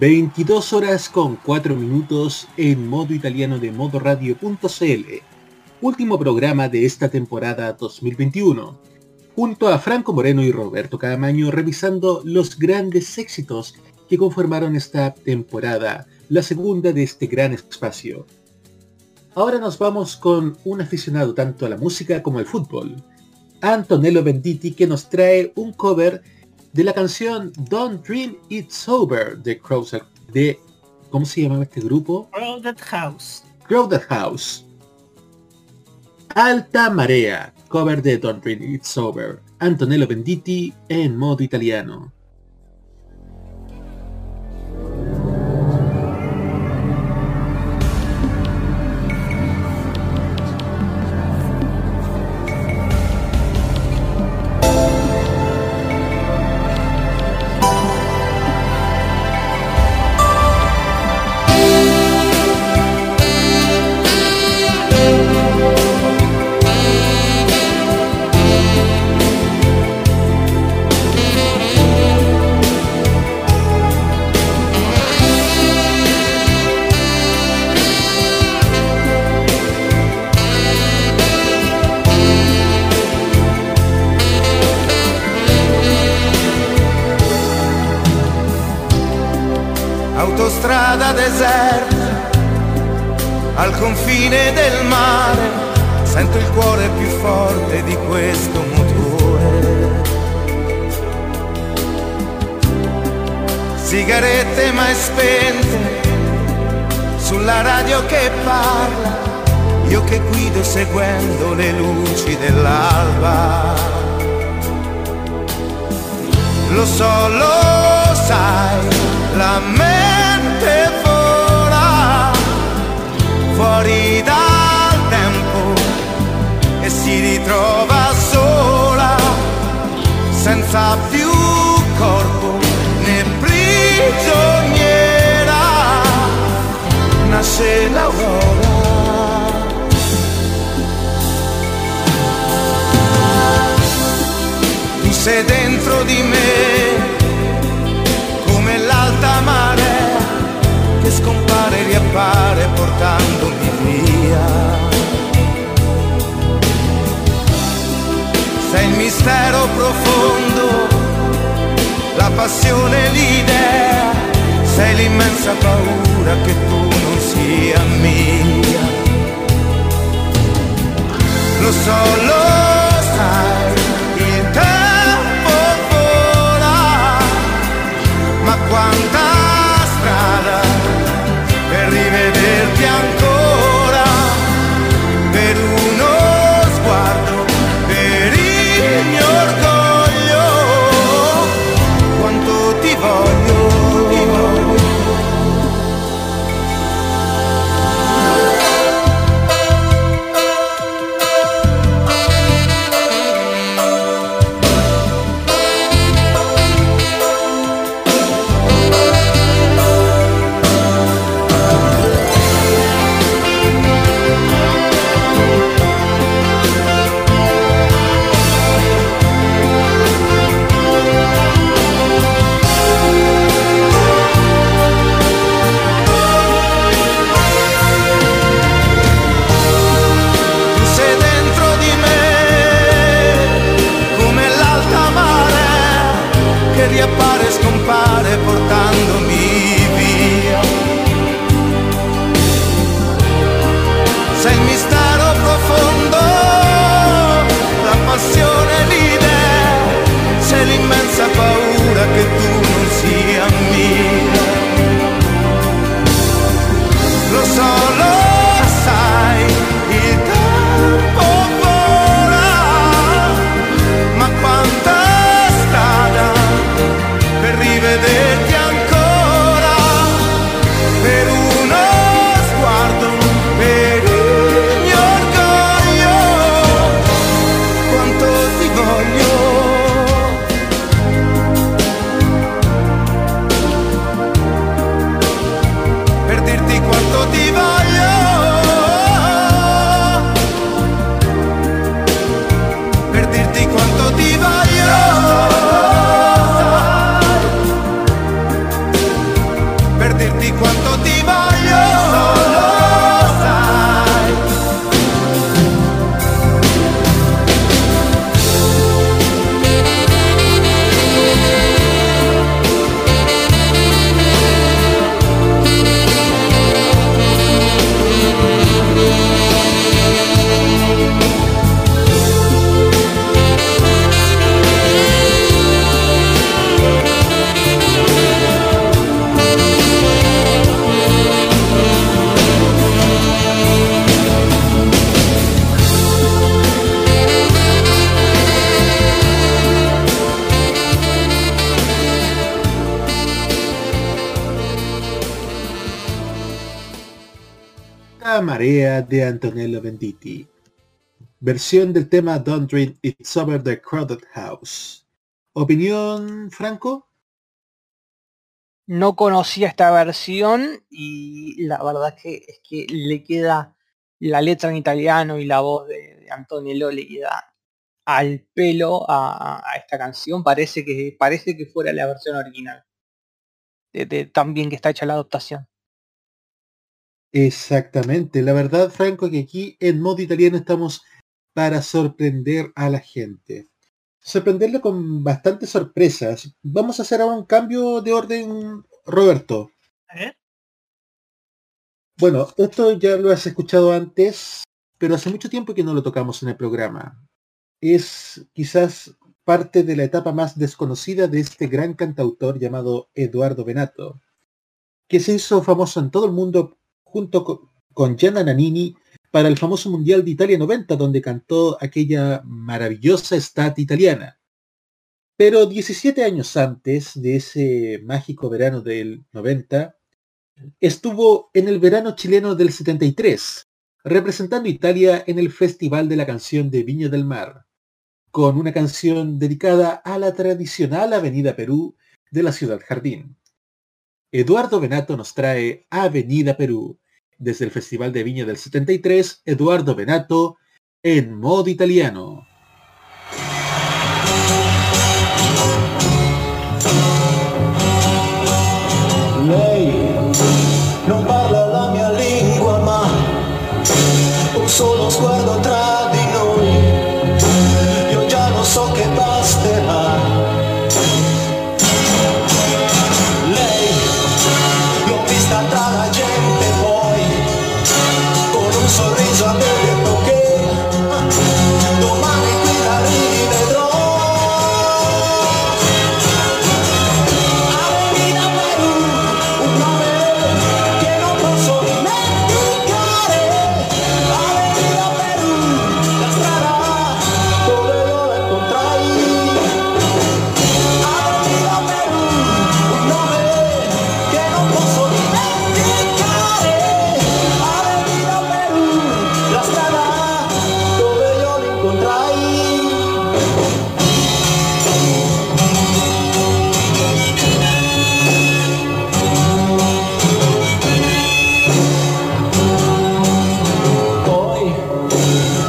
...22 horas con 4 minutos en modo italiano de modoradio.cl... ...último programa de esta temporada 2021... ...junto a Franco Moreno y Roberto Cadamaño revisando los grandes éxitos que conformaron esta temporada... ...la segunda de este gran espacio... Ahora nos vamos con un aficionado tanto a la música como al fútbol... ...Antonello Venditti que nos trae un cover de la canción Don't Dream It's Over de Crowded de ¿cómo se llamaba este grupo? Crowded House. Crowded House. Alta Marea, cover de Don't Dream It's Over. Antonello Venditti en modo italiano. Al confine del mare, sento il cuore più forte di questo motore. Sigarette mai spente, sulla radio che parla, io che guido seguendo le luci dell'alba. Lo so, lo sai, fuori dal tempo e si ritrova sola, senza più corpo né prigioniera. Nasce l'aurora. Tu sei dentro di me che scompare e riappare portandomi via. Sei il mistero profondo, la passione, l'idea, sei l'immensa paura che tu non sia mia. Lo so, lo sai, il tempo vola, ma quanta strada 两口 portandomi de Antonello Venditti. Versión del tema Don't Dream It's Over the Crowded House. ¿Opinión, Franco? No conocía esta versión y la verdad que es que le queda la letra en italiano y la voz de, de Antonello le queda al pelo a, esta canción. Parece que parece que fuera la versión original. De, de tan bien que está hecha la adaptación. Exactamente. La verdad, Franco, que aquí en modo italiano estamos para sorprender a la gente. Sorprenderle con bastantes sorpresas. Vamos a hacer ahora un cambio de orden, Roberto. A ver. Bueno, esto ya lo has escuchado antes, pero hace mucho tiempo que no lo tocamos en el programa. Es quizás parte de la etapa más desconocida de este gran cantautor llamado Eduardo Benato, que se hizo famoso en todo el mundo junto co- con Gianna Nannini para el famoso Mundial de Italia 90, donde cantó aquella maravillosa estat italiana. Pero 17 años antes de ese mágico verano del 90, estuvo en el verano chileno del 73, representando Italia en el Festival de la Canción de Viña del Mar, con una canción dedicada a la tradicional Avenida Perú de la Ciudad Jardín. Eduardo Benato nos trae Avenida Perú. Desde el Festival de Viña del 73, Eduardo Benato en modo italiano.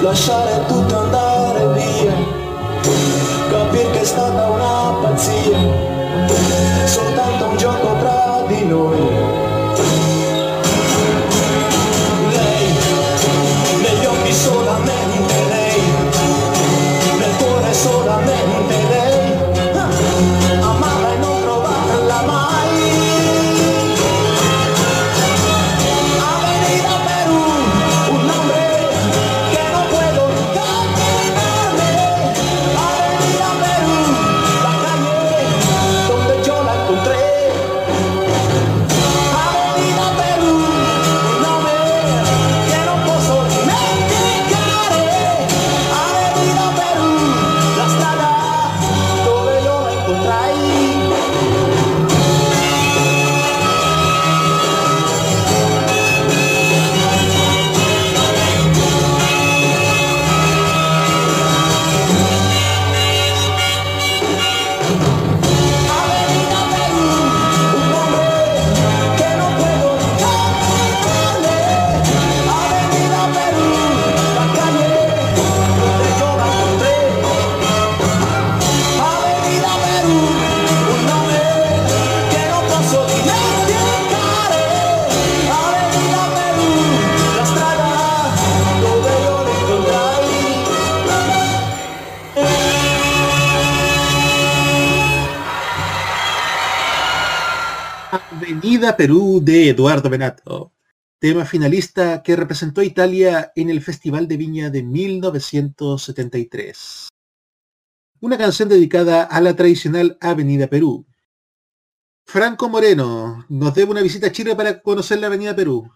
Lasciare tutto andare via, capire che è stata una pazzia, Perú de Eduardo Benato, tema finalista que representó a Italia en el Festival de Viña de 1973. Una canción dedicada a la tradicional Avenida Perú. Franco Moreno nos debe una visita a Chile para conocer la Avenida Perú.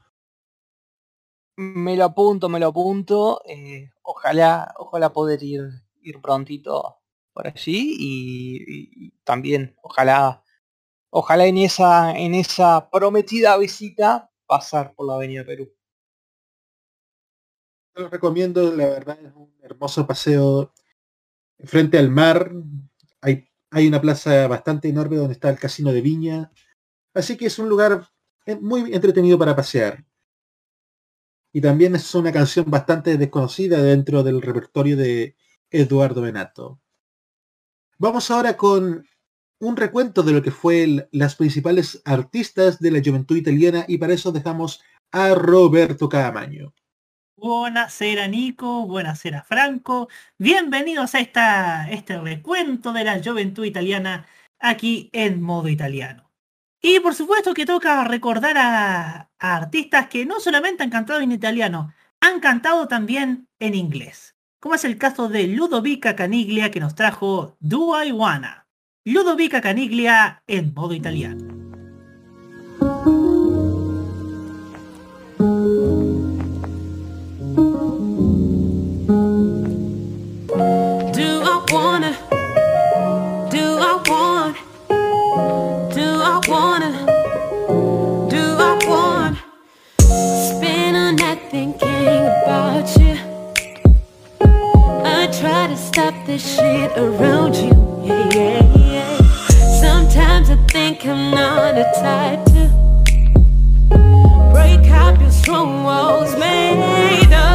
Me lo apunto, me lo apunto. eh, ojalá, ojalá poder ir, ir prontito por allí y también ojalá, ojalá en esa, en esa prometida visita pasar por la Avenida Perú. Te lo recomiendo, la verdad es un hermoso paseo frente al mar. Hay, hay una plaza bastante enorme donde está el casino de Viña. Así que es un lugar eh, muy entretenido para pasear. Y también es una canción bastante desconocida dentro del repertorio de Eduardo Benato. Vamos ahora con un recuento de lo que fue las principales artistas de la juventud italiana y para eso dejamos a Roberto Caamaño. Buenasera Nico, buenasera Franco. Bienvenidos a esta, este recuento de la juventud italiana aquí en modo italiano. Y por supuesto que toca recordar a, a artistas que no solamente han cantado en italiano, han cantado también en inglés. Como es el caso de Ludovica Caniglia que nos trajo Do I Wanna. Ludovica Caniglia en modo italiano. Do I wanna? Do I want? Do I wanna? Do I night thinking about you. I try to stop this shit around you. Yeah, yeah, I'm not a type to break up your strong walls made of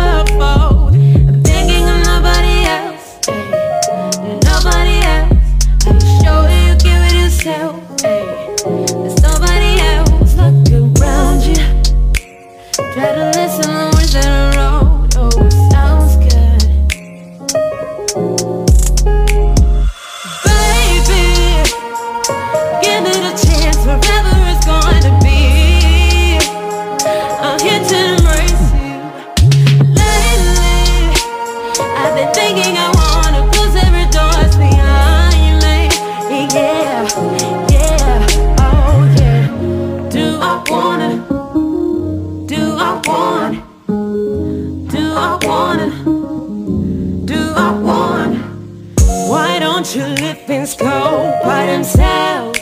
by themselves?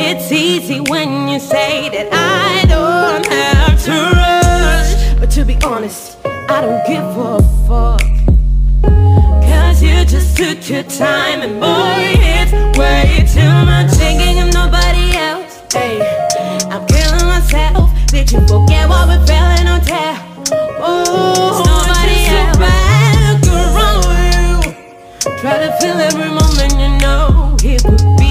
It's easy when you say that I don't have to rush. But to be honest, I don't give a fuck. Cause you just took your time and boy, it's way too much. Thinking of nobody else. Hey, I'm killing myself. Did you forget what we're feeling on tap? Oh, nobody else. Back around you. Try to feel every moment you know it would be.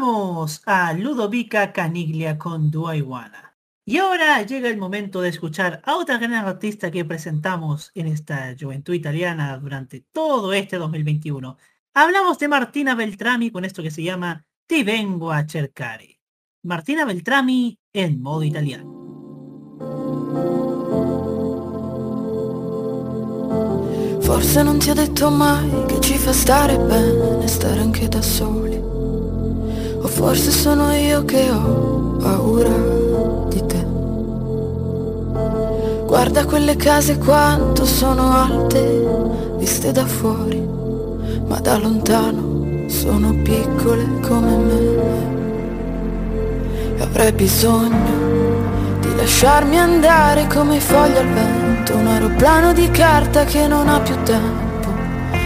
Escuchábamos a Ludovica Caniglia con Wanna. Y ahora llega el momento de escuchar a otra gran artista que presentamos en esta juventud italiana durante todo este 2021. Hablamos de Martina Beltrami con esto que se llama Ti vengo a cercare. Martina Beltrami en modo italiano. O forse sono io che ho paura di te. Guarda quelle case quanto sono alte, viste da fuori, ma da lontano sono piccole come me. E avrei bisogno di lasciarmi andare come foglie al vento, un aeroplano di carta che non ha più tempo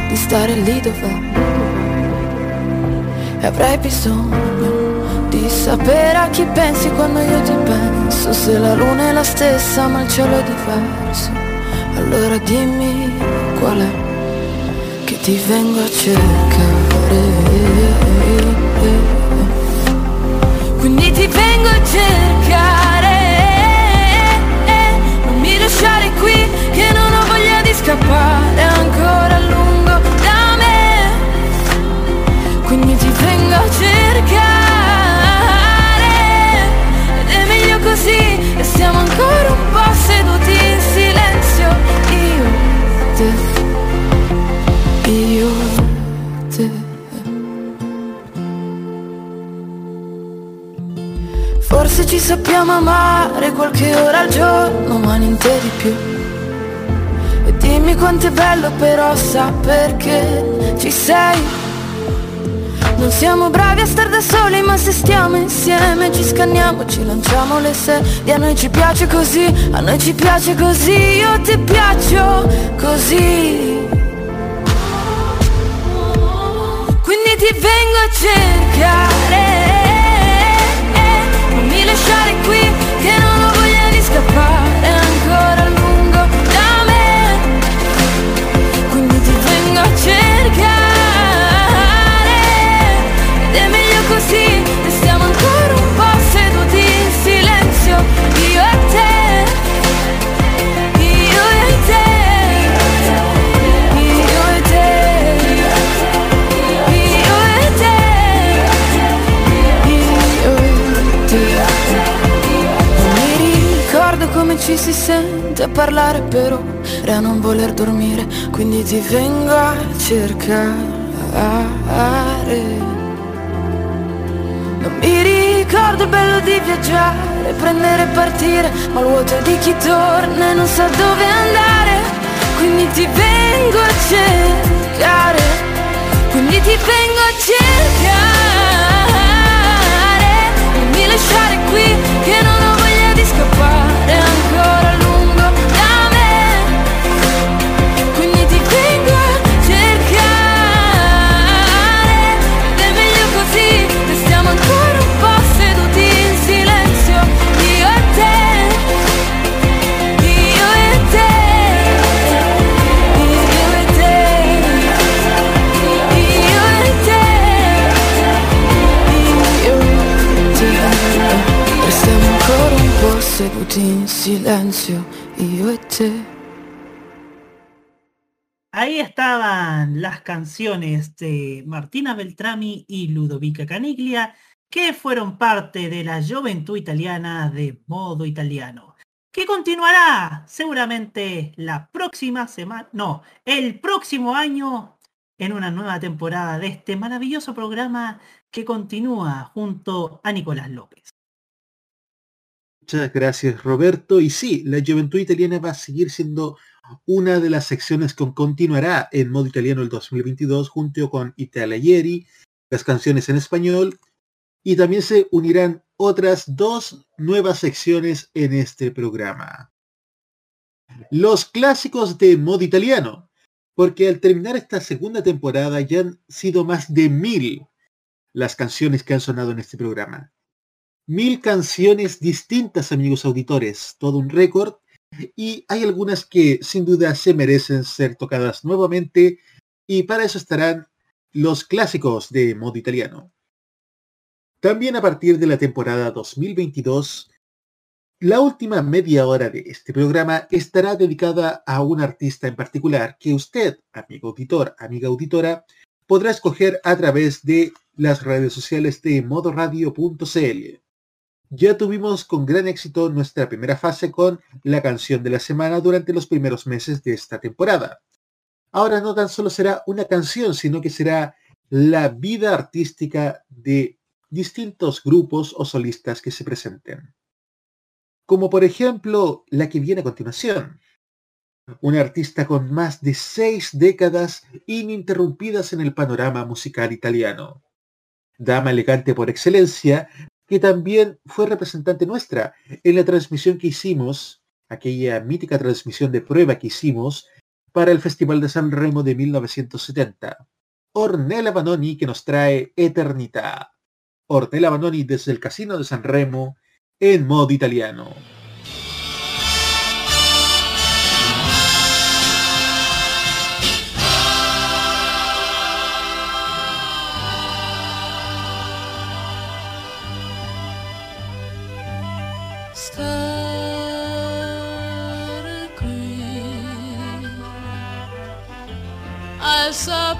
di stare lì dov'è. E avrei bisogno di sapere a chi pensi quando io ti penso. Se la luna è la stessa ma il cielo è diverso Allora dimmi qual è Che ti vengo a cercare. Quindi ti vengo a cercare. Non mi lasciare qui che non ho voglia di scappare ancora a così siamo ancora un po' seduti in silenzio. Io, te. Io, te. Forse ci sappiamo amare qualche ora al giorno Ma niente di più. E dimmi quanto è bello però sa perché ci sei non siamo bravi a star da soli ma se stiamo insieme ci scanniamo, ci lanciamo le sedie. A noi ci piace così, a noi ci piace così. Io ti piaccio così. Quindi ti vengo a cercare parlare per ore a non voler dormire Quindi ti vengo a cercare non mi ricordo il bello di viaggiare, prendere e partire, ma il vuoto è di chi torna e non sa dove andare. Quindi ti vengo a cercare, quindi ti vengo a cercare. Non mi lasciare qui che non ho voglia di scappare seduti in silenzio io e te Ahí estaban las canciones de Martina Beltrami y Ludovica Caniglia, que fueron parte de la juventud italiana de modo italiano, que continuará seguramente la próxima semana, no, el próximo año en una nueva temporada de este maravilloso programa que continúa junto a Nicolás López. Muchas gracias Roberto. Y sí, la juventud italiana va a seguir siendo una de las secciones que continuará en modo italiano el 2022 junto con Italia Ieri, las canciones en español y también se unirán otras dos nuevas secciones en este programa. Los clásicos de modo italiano, porque al terminar esta segunda temporada ya han sido más de mil las canciones que han sonado en este programa. Mil canciones distintas, amigos auditores, todo un récord y hay algunas que sin duda se merecen ser tocadas nuevamente y para eso estarán los clásicos de modo italiano. También a partir de la temporada 2022, la última media hora de este programa estará dedicada a un artista en particular que usted, amigo auditor, amiga auditora, podrá escoger a través de las redes sociales de modoradio.cl. Ya tuvimos con gran éxito nuestra primera fase con la canción de la semana durante los primeros meses de esta temporada. Ahora no tan solo será una canción, sino que será la vida artística de distintos grupos o solistas que se presenten. Como por ejemplo la que viene a continuación. Un artista con más de seis décadas ininterrumpidas en el panorama musical italiano. Dama elegante por excelencia, que también fue representante nuestra en la transmisión que hicimos, aquella mítica transmisión de prueba que hicimos para el Festival de San Remo de 1970. Ornella Vanoni que nos trae Eternità. Ornella Banoni desde el Casino de San Remo en modo italiano. Al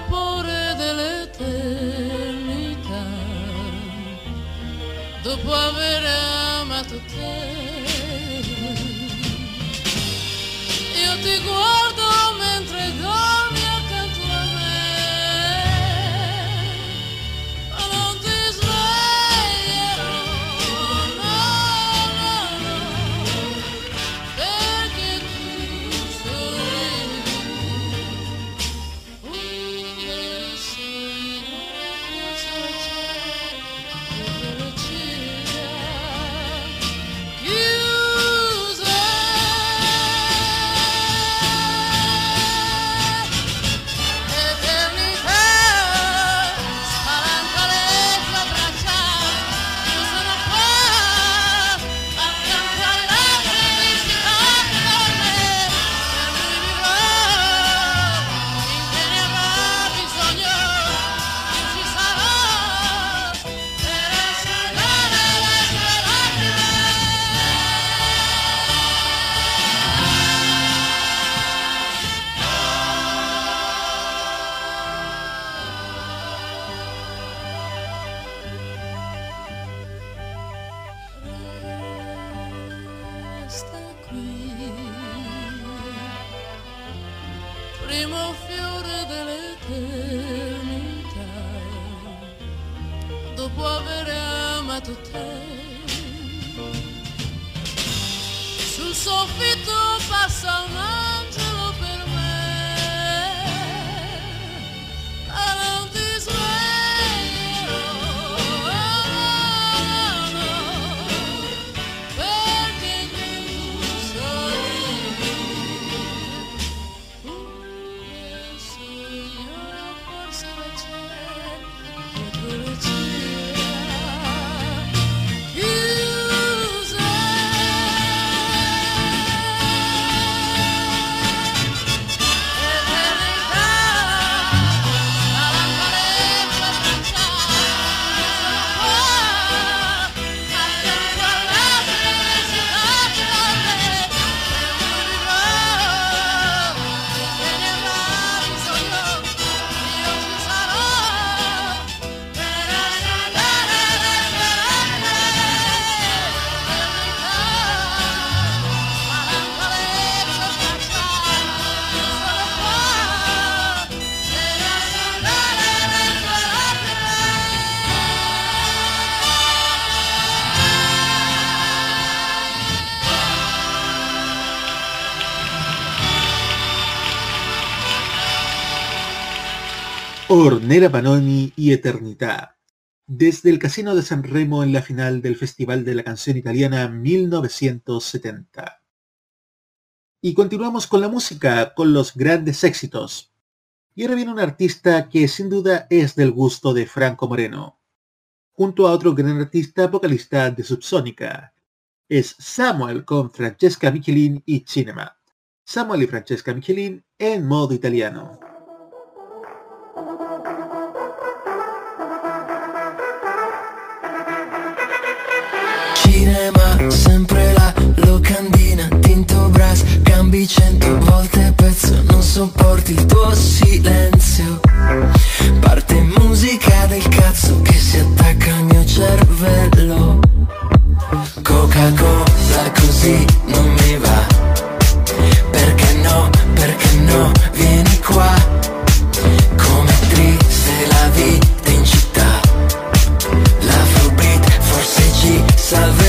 Ornella Panoni y Eternità. Desde el Casino de San Remo en la final del Festival de la Canción Italiana 1970. Y continuamos con la música, con los grandes éxitos. Y ahora viene un artista que sin duda es del gusto de Franco Moreno, junto a otro gran artista vocalista de Subsónica. Es Samuel con Francesca Michelin y Cinema. Samuel y Francesca Michelin en modo italiano. gas Cambi cento volte pezzo Non sopporti il tuo silenzio. Parte musica del cazzo Che si attacca al mio cervello. Coca-Cola così non mi va. Perché no, perché no, vieni qua. Come triste la vita in città. La Fubrit forse ci salverà.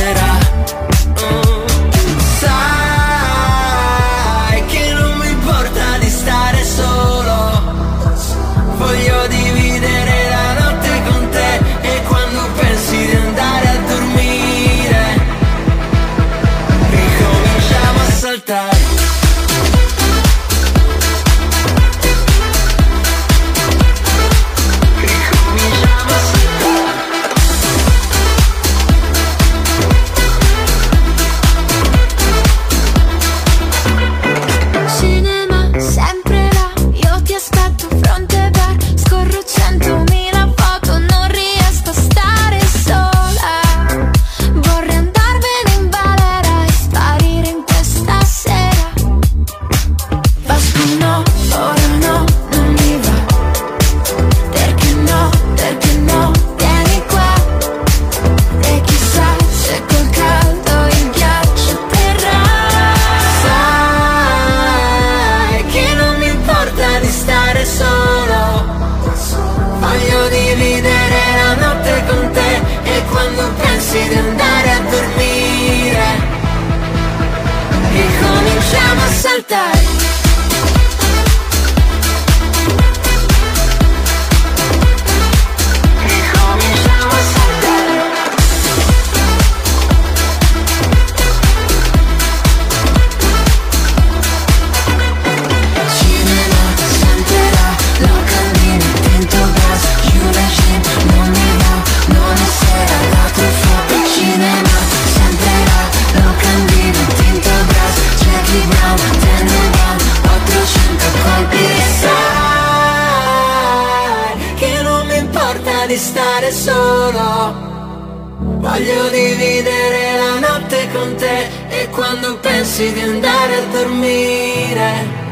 Quando pensi di andare a dormire.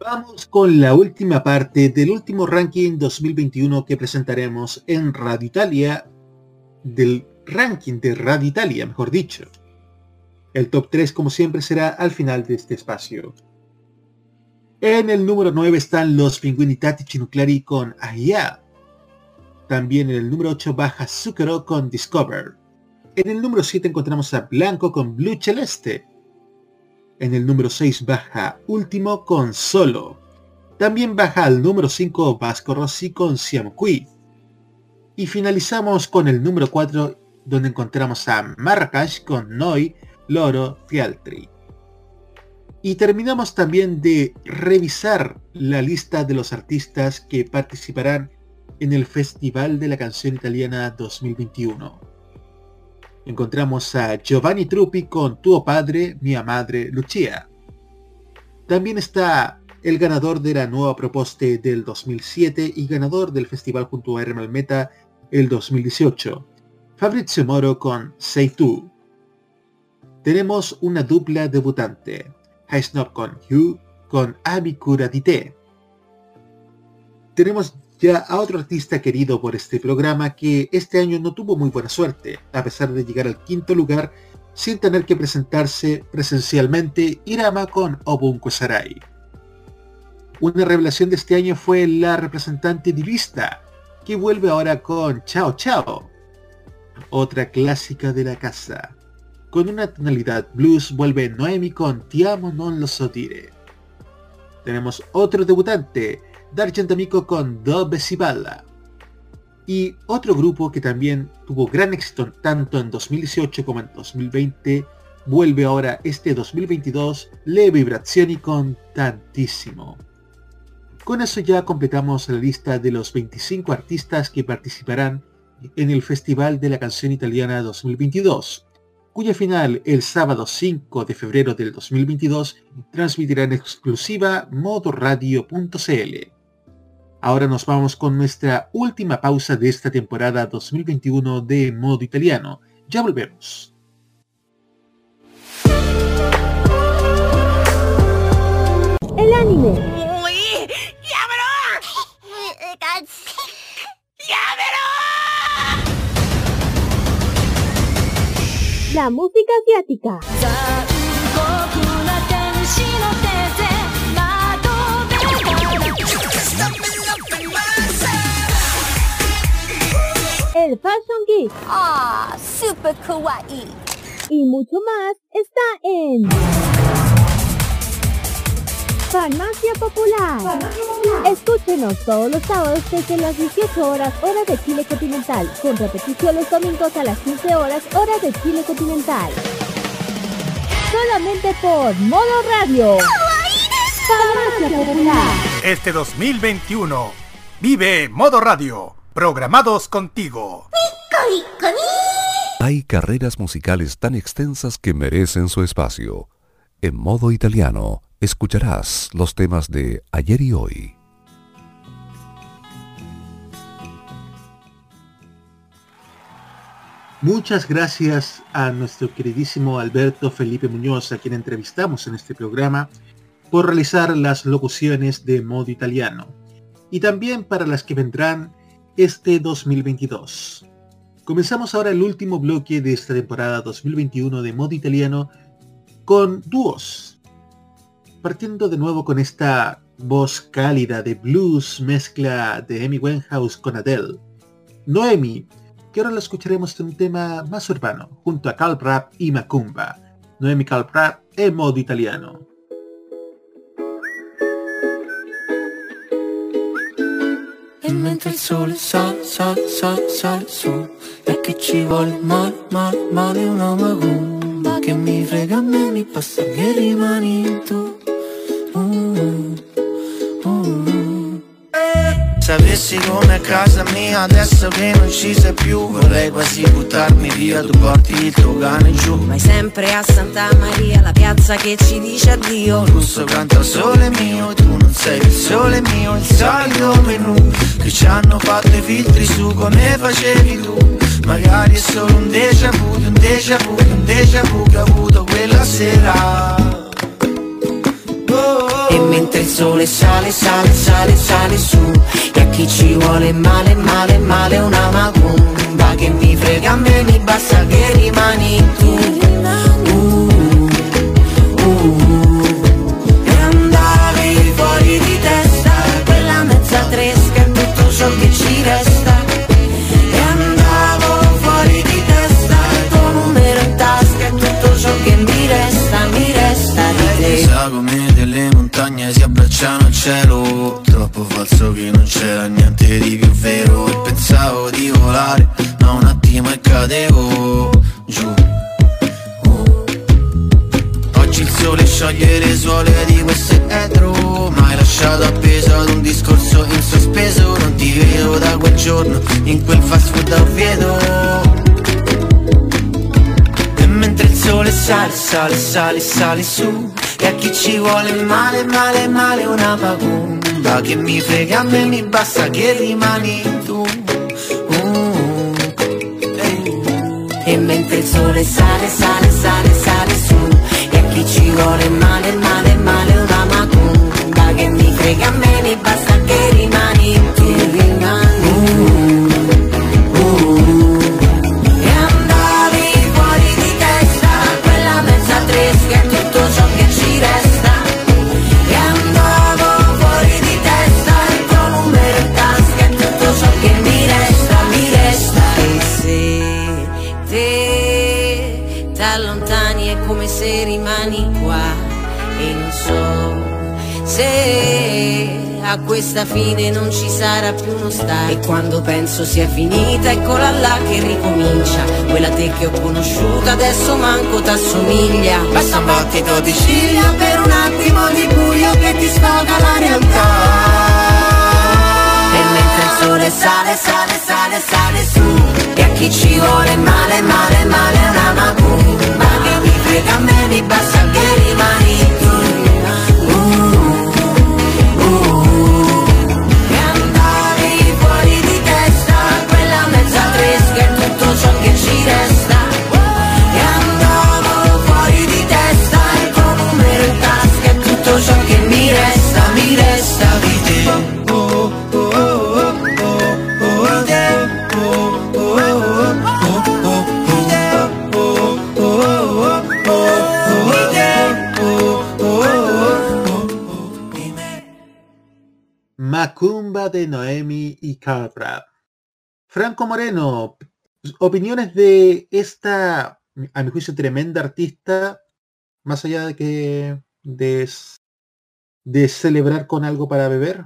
Vamos con la última parte del último ranking 2021 que presentaremos en Radio Italia, del ranking de Radio Italia, mejor dicho. El top 3, como siempre, será al final de este espacio. En el número 9 están los Pinguini Tattici Nucleari con Aya. También en el número 8 baja Zucchero con Discover. En el número 7 encontramos a Blanco con Blue Celeste. En el número 6 baja Último con Solo. También baja al número 5 Vasco Rossi con Siamo Qui. Y finalizamos con el número 4 donde encontramos a Marrakech con Noi, Loro, Fialtri. Y terminamos también de revisar la lista de los artistas que participarán en el Festival de la Canción Italiana 2021. Encontramos a Giovanni Truppi con Tuo Padre, Mia Madre, Lucia. También está el ganador de la nueva proposta del 2007 y ganador del festival junto a Hermal Meta el 2018, Fabrizio Moro con Say Tu. Tenemos una dupla debutante, High Snob con Hugh con Abi Kuradite. Tenemos ya a otro artista querido por este programa que este año no tuvo muy buena suerte, a pesar de llegar al quinto lugar sin tener que presentarse presencialmente Irama con Obun Sarai. Una revelación de este año fue la representante divista, que vuelve ahora con Chao Chao, otra clásica de la casa. Con una tonalidad blues vuelve Noemi con Ti amo non lo so dire. Tenemos otro debutante, D'Argent Amico con Dove si balla. Y otro grupo que también tuvo gran éxito tanto en 2018 como en 2020, vuelve ahora este 2022 Le Vibrazioni con Tantissimo. Con eso ya completamos la lista de los 25 artistas que participarán en el Festival de la Canción Italiana 2022, cuya final el sábado 5 de febrero del 2022 transmitirá en exclusiva modoradio.cl. Ahora nos vamos con nuestra última pausa de esta temporada 2021 de Modo Italiano. Ya volvemos. El anime. La música asiática. El Fashion Geek. Ah, super kawaii. Y mucho más está en Farmacia Popular. Escúchenos todos los sábados desde las 18 horas hora de Chile continental, con repetición los domingos a las 15 horas hora de Chile continental. Solamente por Modo Radio. Farmacia Popular. Este 2021, vive Modo Radio, programados contigo. Hay carreras musicales tan extensas que merecen su espacio. En modo italiano, escucharás los temas de ayer y hoy. Muchas gracias a nuestro queridísimo Alberto Felipe Muñoz, a quien entrevistamos en este programa, por realizar las locuciones de modo italiano, y también para las que vendrán este 2022. Comenzamos ahora el último bloque de esta temporada 2021 de modo italiano con dúos. Partiendo de nuevo con esta voz cálida de blues mezcla de Amy Winehouse con Adele. Noemi, que ahora la escucharemos en un tema más urbano, junto a Calprap y Macumba. Noemi Calprap en modo italiano. E mentre il sole sale, sale, sale, sale su. E che ci vuole male, male, male una magumba Che mi frega a me, mi passa che rimani tu sapessi come a casa mia adesso che non ci sei più Vorrei quasi buttarmi via, tu porti il tuo cane giù. Vai sempre a Santa Maria, la piazza che ci dice addio. Il russo canta sole mio, tu non sei il sole mio Il solito menù che ci hanno fatto i filtri su come facevi tu. Magari è solo un déjà vu, un déjà vu, un déjà vu che ho avuto quella sera e mentre il sole sale, sale, sale, sale su. E a chi ci vuole male, male, male una macumba Che mi frega a me, mi basta che rimani tu si abbracciano al cielo. Troppo falso che non c'era niente di più vero. E pensavo di volare ma un attimo e cadevo giù. Oh. Oggi il sole scioglie le suole di questo etro. Ma lasciato appeso ad un discorso in sospeso. Non ti vedo da quel giorno in quel fast food a Oviedo. E mentre il sole sale, sale, sale, sale su E a chi ci vuole male, male, male una macumba Che mi frega a me, mi basta che rimani tu. Uh, E mentre il sole sale, sale, sale, sale su E a chi ci vuole male, male, male una macumba. Che mi frega a me, mi basta te t'allontani è come se rimani qua. E non so se a questa fine non ci sarà più uno stare E quando penso sia finita eccola là che ricomincia. Quella te che ho conosciuto adesso manco t'assomiglia. Basta un battito di ciglia per un attimo di buio che ti sfoga la realtà sole sale, sale, sale, sale su. E a chi ci vuole male, male, male una macumba Che mi frega a me, mi basta che rimani Macumba de Noemi y Carrap. Franco Moreno, opiniones de esta, a mi juicio, tremenda artista, más allá de que de, celebrar con algo para beber.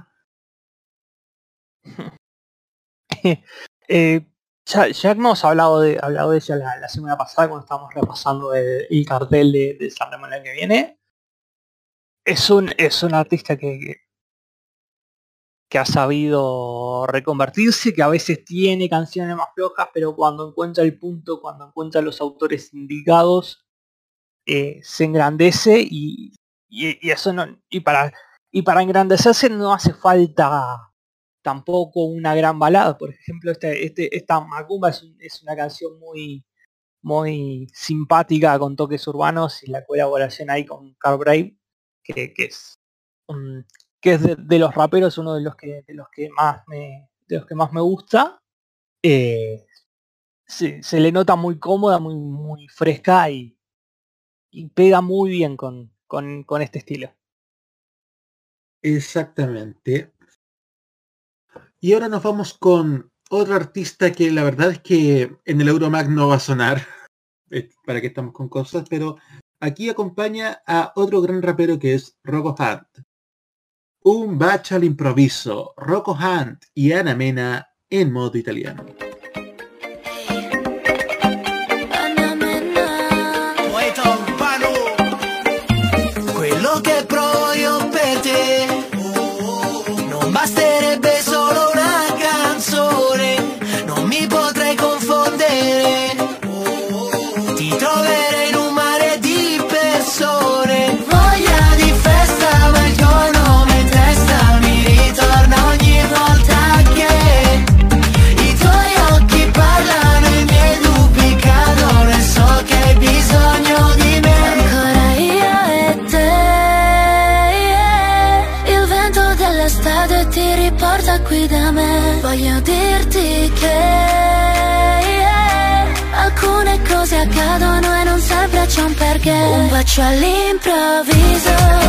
[laughs] Eh, ya hemos hablado de, hablado de ella la, semana pasada cuando estábamos repasando el, el cartel de, de San Ramón el que viene. Es un, es un artista que, que, ha sabido reconvertirse, que a veces tiene canciones más flojas, pero cuando encuentra el punto, cuando encuentra los autores indicados, eh, se engrandece y, y, eso no, y para, y para engrandecerse no hace falta tampoco una gran balada. Por ejemplo, este, este, esta Macumba es, es una canción muy, muy simpática con toques urbanos y la colaboración ahí con Carl Brave, que, que es un- que es de, los raperos uno de los que de los que más me de los que más me gusta. Eh, se, le nota muy cómoda, muy, muy fresca y, pega muy bien con, con, este estilo. Exactamente. Y ahora nos vamos con otro artista que la verdad es que en el Euromag no va a sonar. [laughs] Eh, Para que estamos con cosas, pero aquí acompaña a otro gran rapero que es Rocco Hunt. Un bacho al improviso. Rocco Hunt y Ana Mena en modo italiano. Sempre c'è un perché. Un bacio all'improvviso.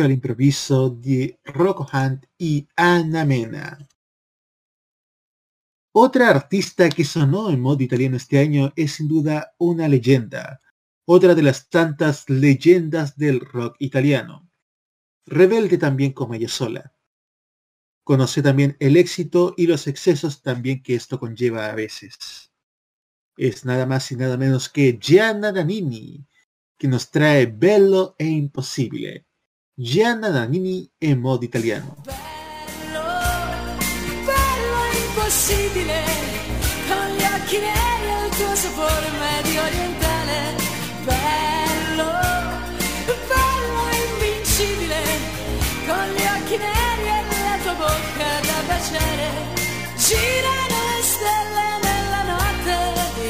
Un bacio all'improvviso di Rocco Hunt y Anna Mena. Otra artista que sonó en modo italiano este año es sin duda una leyenda, otra de las tantas leyendas del rock italiano. Rebelde también como ella sola. Conoce también el éxito y los excesos también que esto conlleva a veces. Es nada más y nada menos que Gianna Nannini, que nos trae Bello e Impossibile. Gianna Nannini en modo italiano. bello impossibile con gli occhi neri e il tuo sapore medio orientale bello bello invincibile con gli occhi neri e la tua bocca da baciare girano le stelle nella notte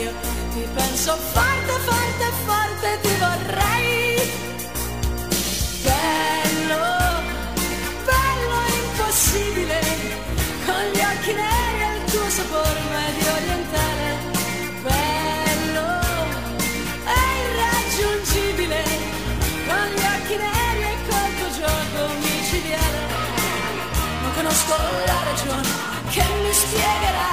io ti penso forte forte forte ti vorrei sapore medio orientale bello e irraggiungibile. Con gli occhi neri e col tuo gioco micidiale. Non conosco la ragione che mi spiegherà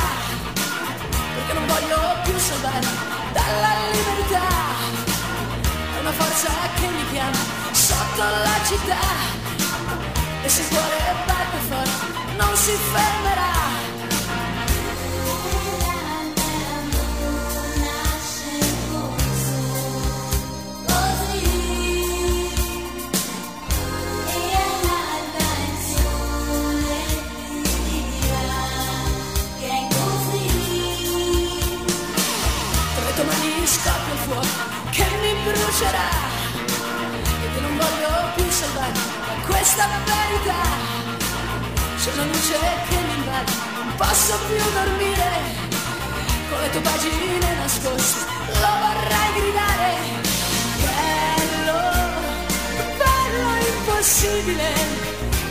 perché non voglio più salvare dalla libertà. È una forza che mi chiama sotto la città. E se il cuore batte forte non si fermerà c'è una luce che mi invade non posso più dormire. Con le tue pagine nascoste lo vorrei gridare. Bello bello impossibile.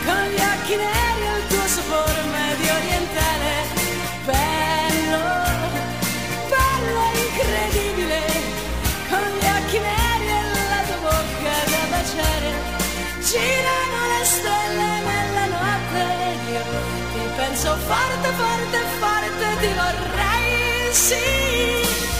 Con gli occhi neri e il tuo sapore medio orientale. Bello bello incredibile. Con gli occhi neri e la tua bocca da baciare. Girano penso forte forte forte ti vorrei sì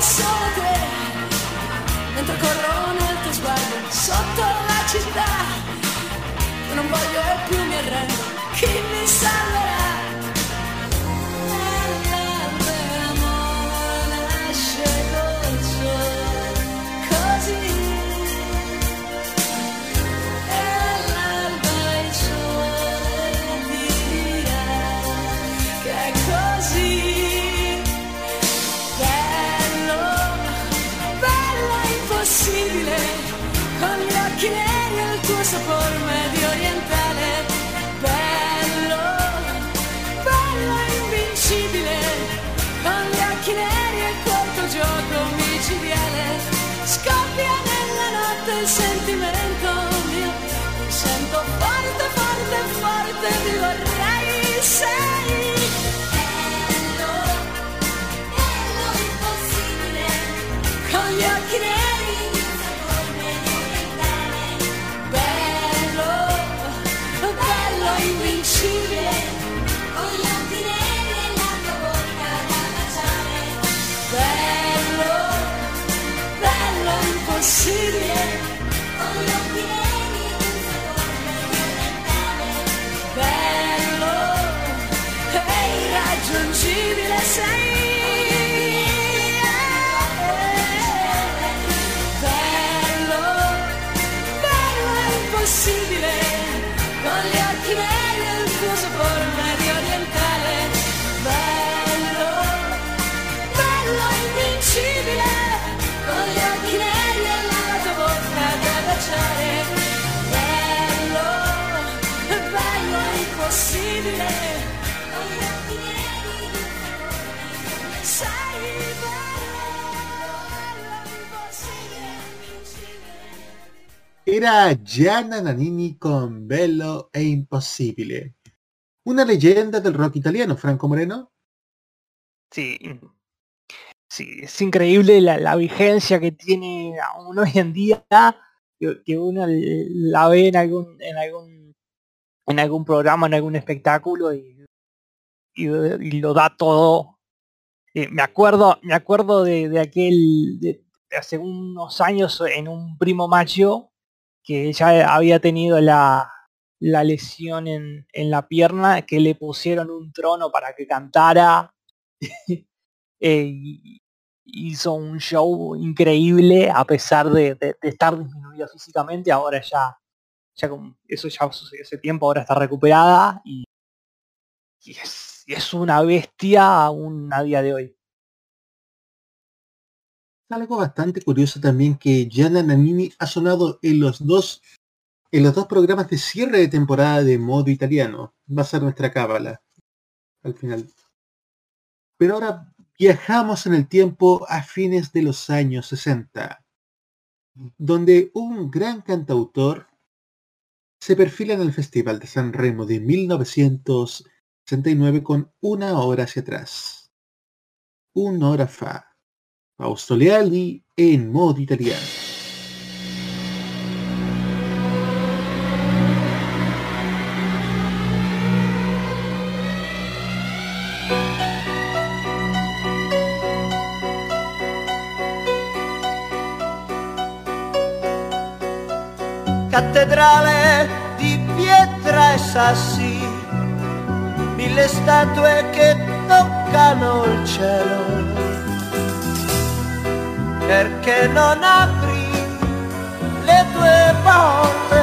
solo te mentre corro nel tuo sguardo sotto la città. Non voglio e più mi arrendo chi mi salverà impossibile con Era Gianna Nannini con Bello e Impossibile. Una leyenda del rock italiano, Franco Moreno. Sí, sí, es increíble la, la vigencia que tiene aún hoy en día, que, uno la ve en algún, en algún, en algún programa, en algún espectáculo y, y, lo da todo. Eh, me acuerdo, me acuerdo de, de aquel, hace unos años en un primo macho que ya había tenido la, la lesión en, en la pierna, que le pusieron un trono para que cantara. [laughs] Eh, hizo un show increíble a pesar de, de- estar disminuido físicamente. Ahora ya, ya con- eso ya sucedió hace tiempo, ahora está recuperada y, y es, es una bestia aún a día de hoy. Algo bastante curioso también que Gianna Nannini ha sonado en los dos en los dos programas de cierre de temporada de modo italiano. Va a ser nuestra cábala al final. Pero ahora viajamos en el tiempo a fines de los años 60, donde un gran cantautor se perfila en el Festival de San Remo de 1969 con una hora hacia atrás. Una hora fa. Fausto Leali en modo italiano. cattedrale di pietra e sassi, mille statue che toccano il cielo. Perché non apri le tue porte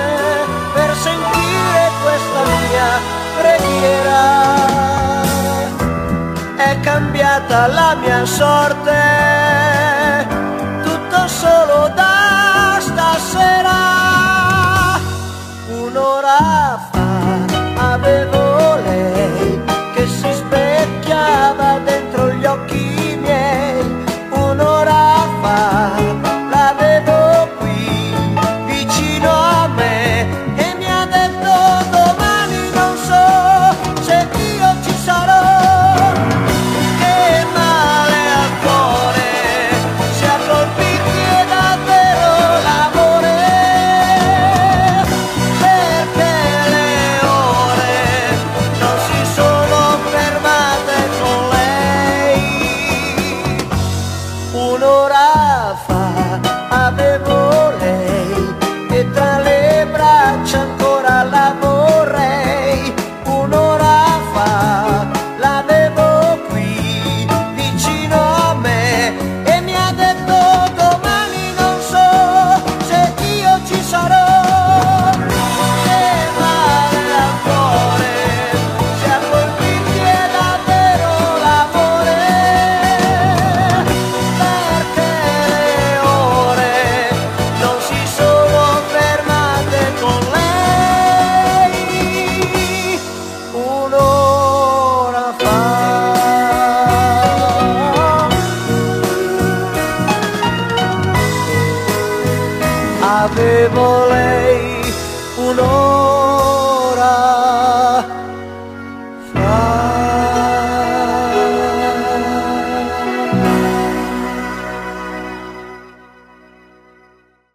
per sentire questa mia preghiera? È cambiata la mia sorte,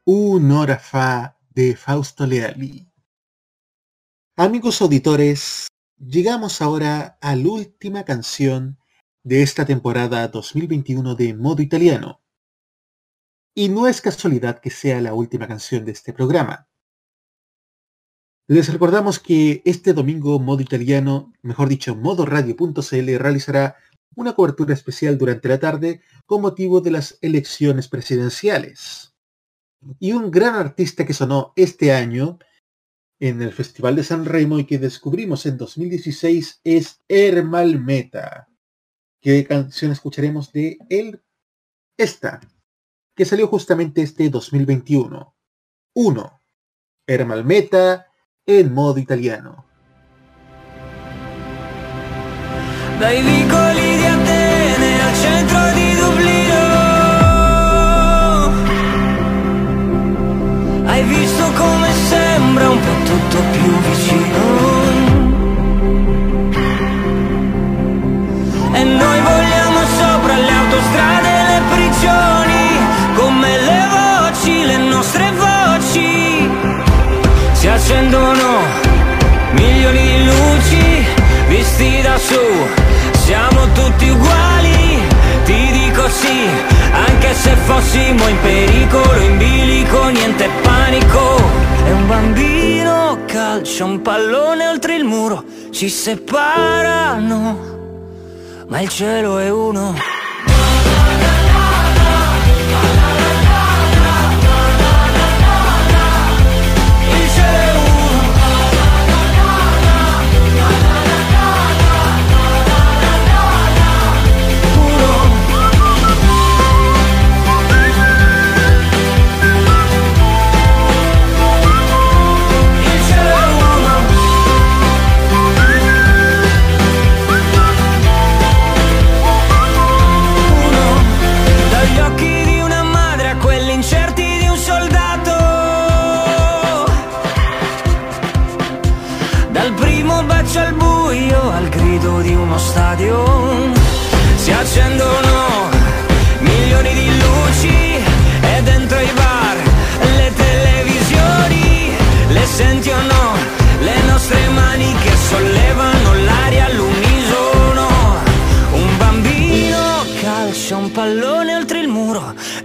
Un'ora fa de Fausto Leali. Amigos auditores, llegamos ahora a la última canción de esta temporada 2021 de Modo Italiano. Y no es casualidad que sea la última canción de este programa. Les recordamos que este domingo Modo Italiano, mejor dicho modoradio.cl, realizará una cobertura especial durante la tarde con motivo de las elecciones presidenciales. Y un gran artista que sonó este año en el Festival de San Remo y que descubrimos en 2016 es Hermal Meta. ¿Qué canción escucharemos de él? Esta, que salió justamente este 2021. 1. Hermal Meta en modo italiano. Visto come sembra un po' tutto più vicino. E noi vogliamo sopra le autostrade e le prigioni, come le voci, le nostre voci. Si accendono milioni di luci visti da su, siamo tutti uguali, ti dico sì, anche se fossimo in pericolo, in bilico, niente panico. E un bambino calcia un pallone oltre il muro, ci separano, ma il cielo è uno.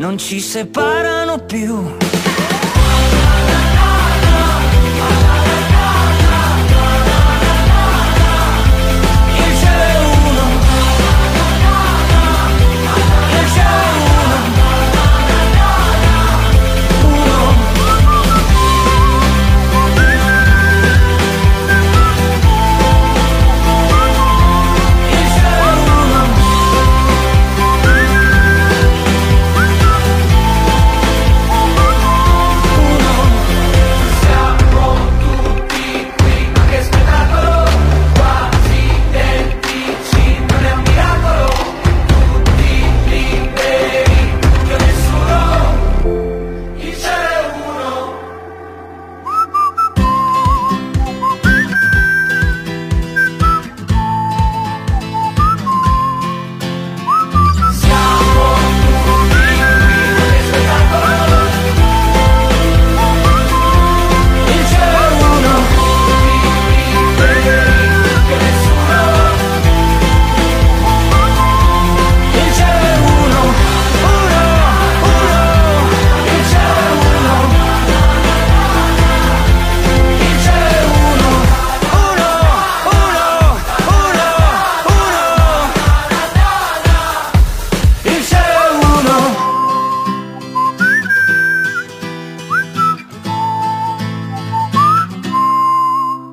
Non ci separano più Il cielo è uno. Il cielo è uno.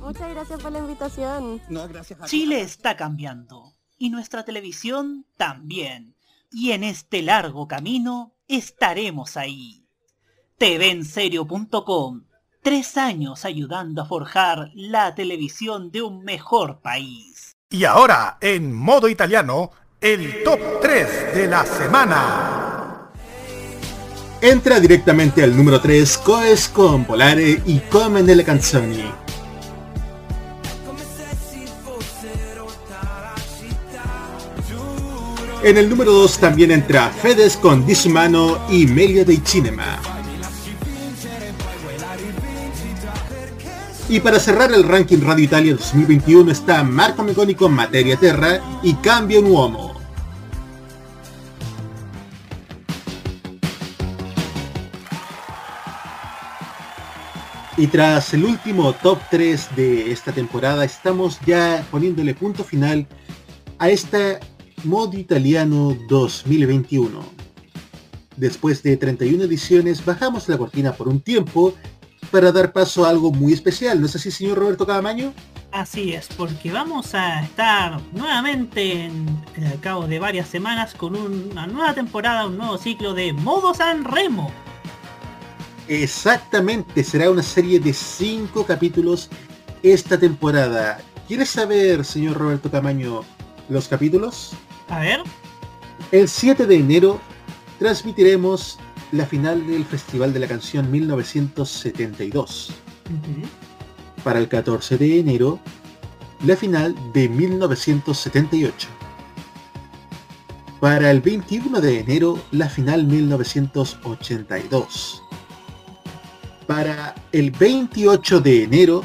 Muchas gracias por la invitación. No, gracias a ti. Chile está cambiando y nuestra televisión también. Y en este largo camino estaremos ahí. TVenserio.com Tres años ayudando a forjar la televisión de un mejor país. Y ahora, en modo italiano, el top 3 de la semana. Entra directamente al número 3 Coes con Polare y Come nelle canzoni. En el número 2 también entra Fedes con Disumano y Meglio dei Cinema. Y para cerrar el ranking Radio Italia 2021 está Marco Mengoni con Materia Terra y Cambio un Uomo. Y tras el último top 3 de esta temporada, estamos ya poniéndole punto final a esta modo italiano 2021. Después de 31 ediciones, bajamos la cortina por un tiempo para dar paso a algo muy especial. ¿No es así, señor Roberto Cadamaño? Así es, porque vamos a estar nuevamente en, en al cabo de varias semanas con una nueva temporada, un nuevo ciclo de Modo San Remo. Exactamente, será una serie de 5 capítulos esta temporada. ¿Quieres saber, señor Roberto Camaño, los capítulos? A ver. El 7 de enero transmitiremos la final del Festival de la Canción 1972. Para el 14 de enero, la final de 1978. Para el 21 de enero, la final 1982. Para el 28 de enero,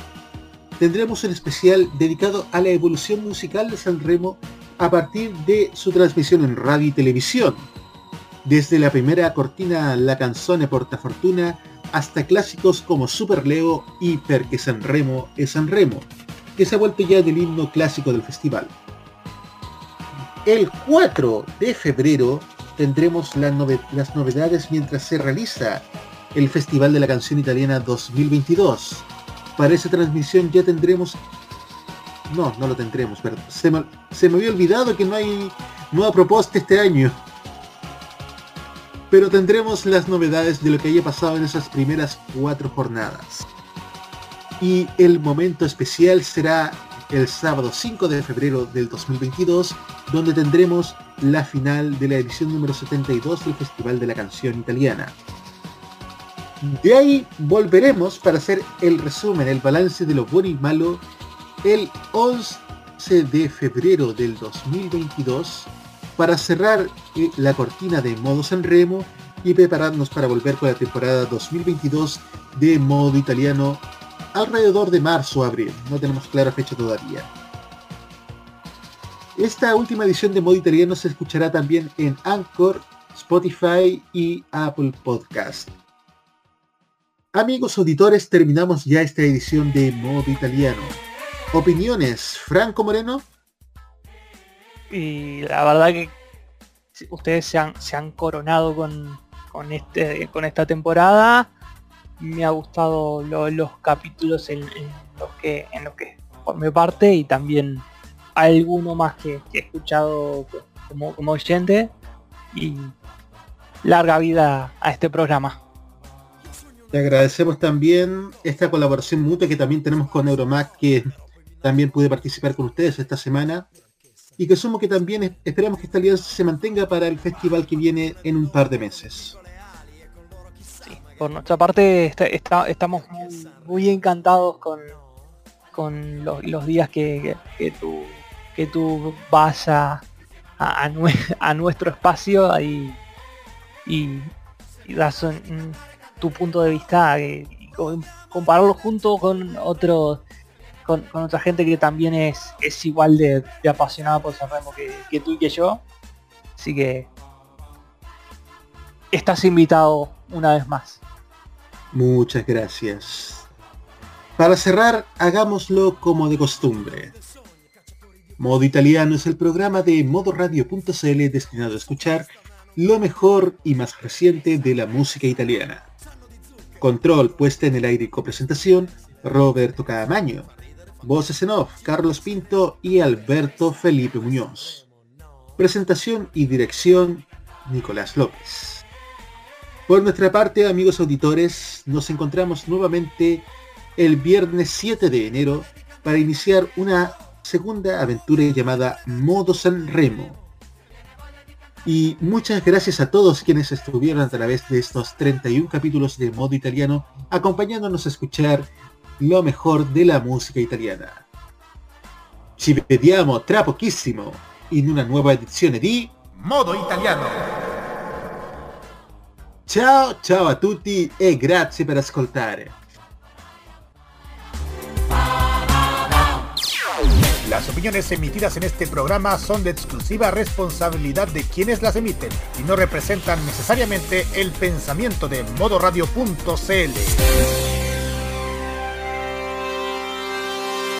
tendremos un especial dedicado a la evolución musical de San Remo a partir de su transmisión en radio y televisión. Desde la primera cortina La canzone portafortuna hasta clásicos como Super Leo y Perché San Remo es San Remo, que se ha vuelto ya del himno clásico del festival. El 4 de febrero tendremos las novedades mientras se realiza el Festival de la Canción Italiana 2022. Para esa transmisión ya tendremos... No, no lo tendremos, perdón. Se me, se me había olvidado que no hay nueva propuesta este año. Pero tendremos las novedades de lo que haya pasado en esas primeras cuatro jornadas. Y el momento especial será el sábado 5 de febrero del 2022, donde tendremos la final de la edición número 72 del Festival de la Canción Italiana. De ahí volveremos para hacer el resumen, el balance de lo bueno y malo el 11 de febrero del 2022 para cerrar eh, la cortina de modo Sanremo y prepararnos para volver con la temporada 2022 de modo italiano alrededor de marzo o abril. No tenemos clara fecha todavía. Esta última edición de modo italiano se escuchará también en Anchor, Spotify y Apple Podcast. Amigos auditores, terminamos ya esta edición de modo italiano. Opiniones, Franco Moreno. Y la verdad que ustedes se han, se han coronado con, con, este, con esta temporada. Me ha gustado lo- los capítulos en, en los que en los que formé parte y también alguno más que, que he escuchado como, como oyente. Y larga vida a este programa. Te agradecemos también esta colaboración mutua que también tenemos con Euromac, que también pude participar con ustedes esta semana. Y que sumo que también es- esperamos que esta alianza se mantenga para el festival que viene en un par de meses. Por nuestra parte estamos muy, encantados con, con los, días que, que, tú, que tú vas a, a, a nue- a nuestro espacio y, y das tu punto de vista eh, y co- compararlo junto con otros con, otra gente que también es, es igual de, de apasionada por Sanremo que, que tú y que yo. Así que estás invitado una vez más. Muchas gracias. Para cerrar, hagámoslo como de costumbre. Modo Italiano es el programa de modoradio.cl destinado a escuchar lo mejor y más reciente de la música italiana. Control, puesta en el aire y copresentación, Roberto Caamaño. Voces en off, Carlos Pinto y Alberto Felipe Muñoz. Presentación y dirección, Nicolás López. Por nuestra parte, amigos auditores, nos encontramos nuevamente el viernes 7 de enero para iniciar una segunda aventura llamada Modo San Remo. Y muchas gracias a todos quienes estuvieron a través de estos 31 capítulos de Modo Italiano acompañándonos a escuchar lo mejor de la música italiana. Ci vediamo tra pochissimo in una nuova edizione di Modo Italiano. Ciao ciao a tutti e grazie per ascoltare. Las opiniones emitidas en este programa son de exclusiva responsabilidad de quienes las emiten y no representan necesariamente el pensamiento de modoradio.cl.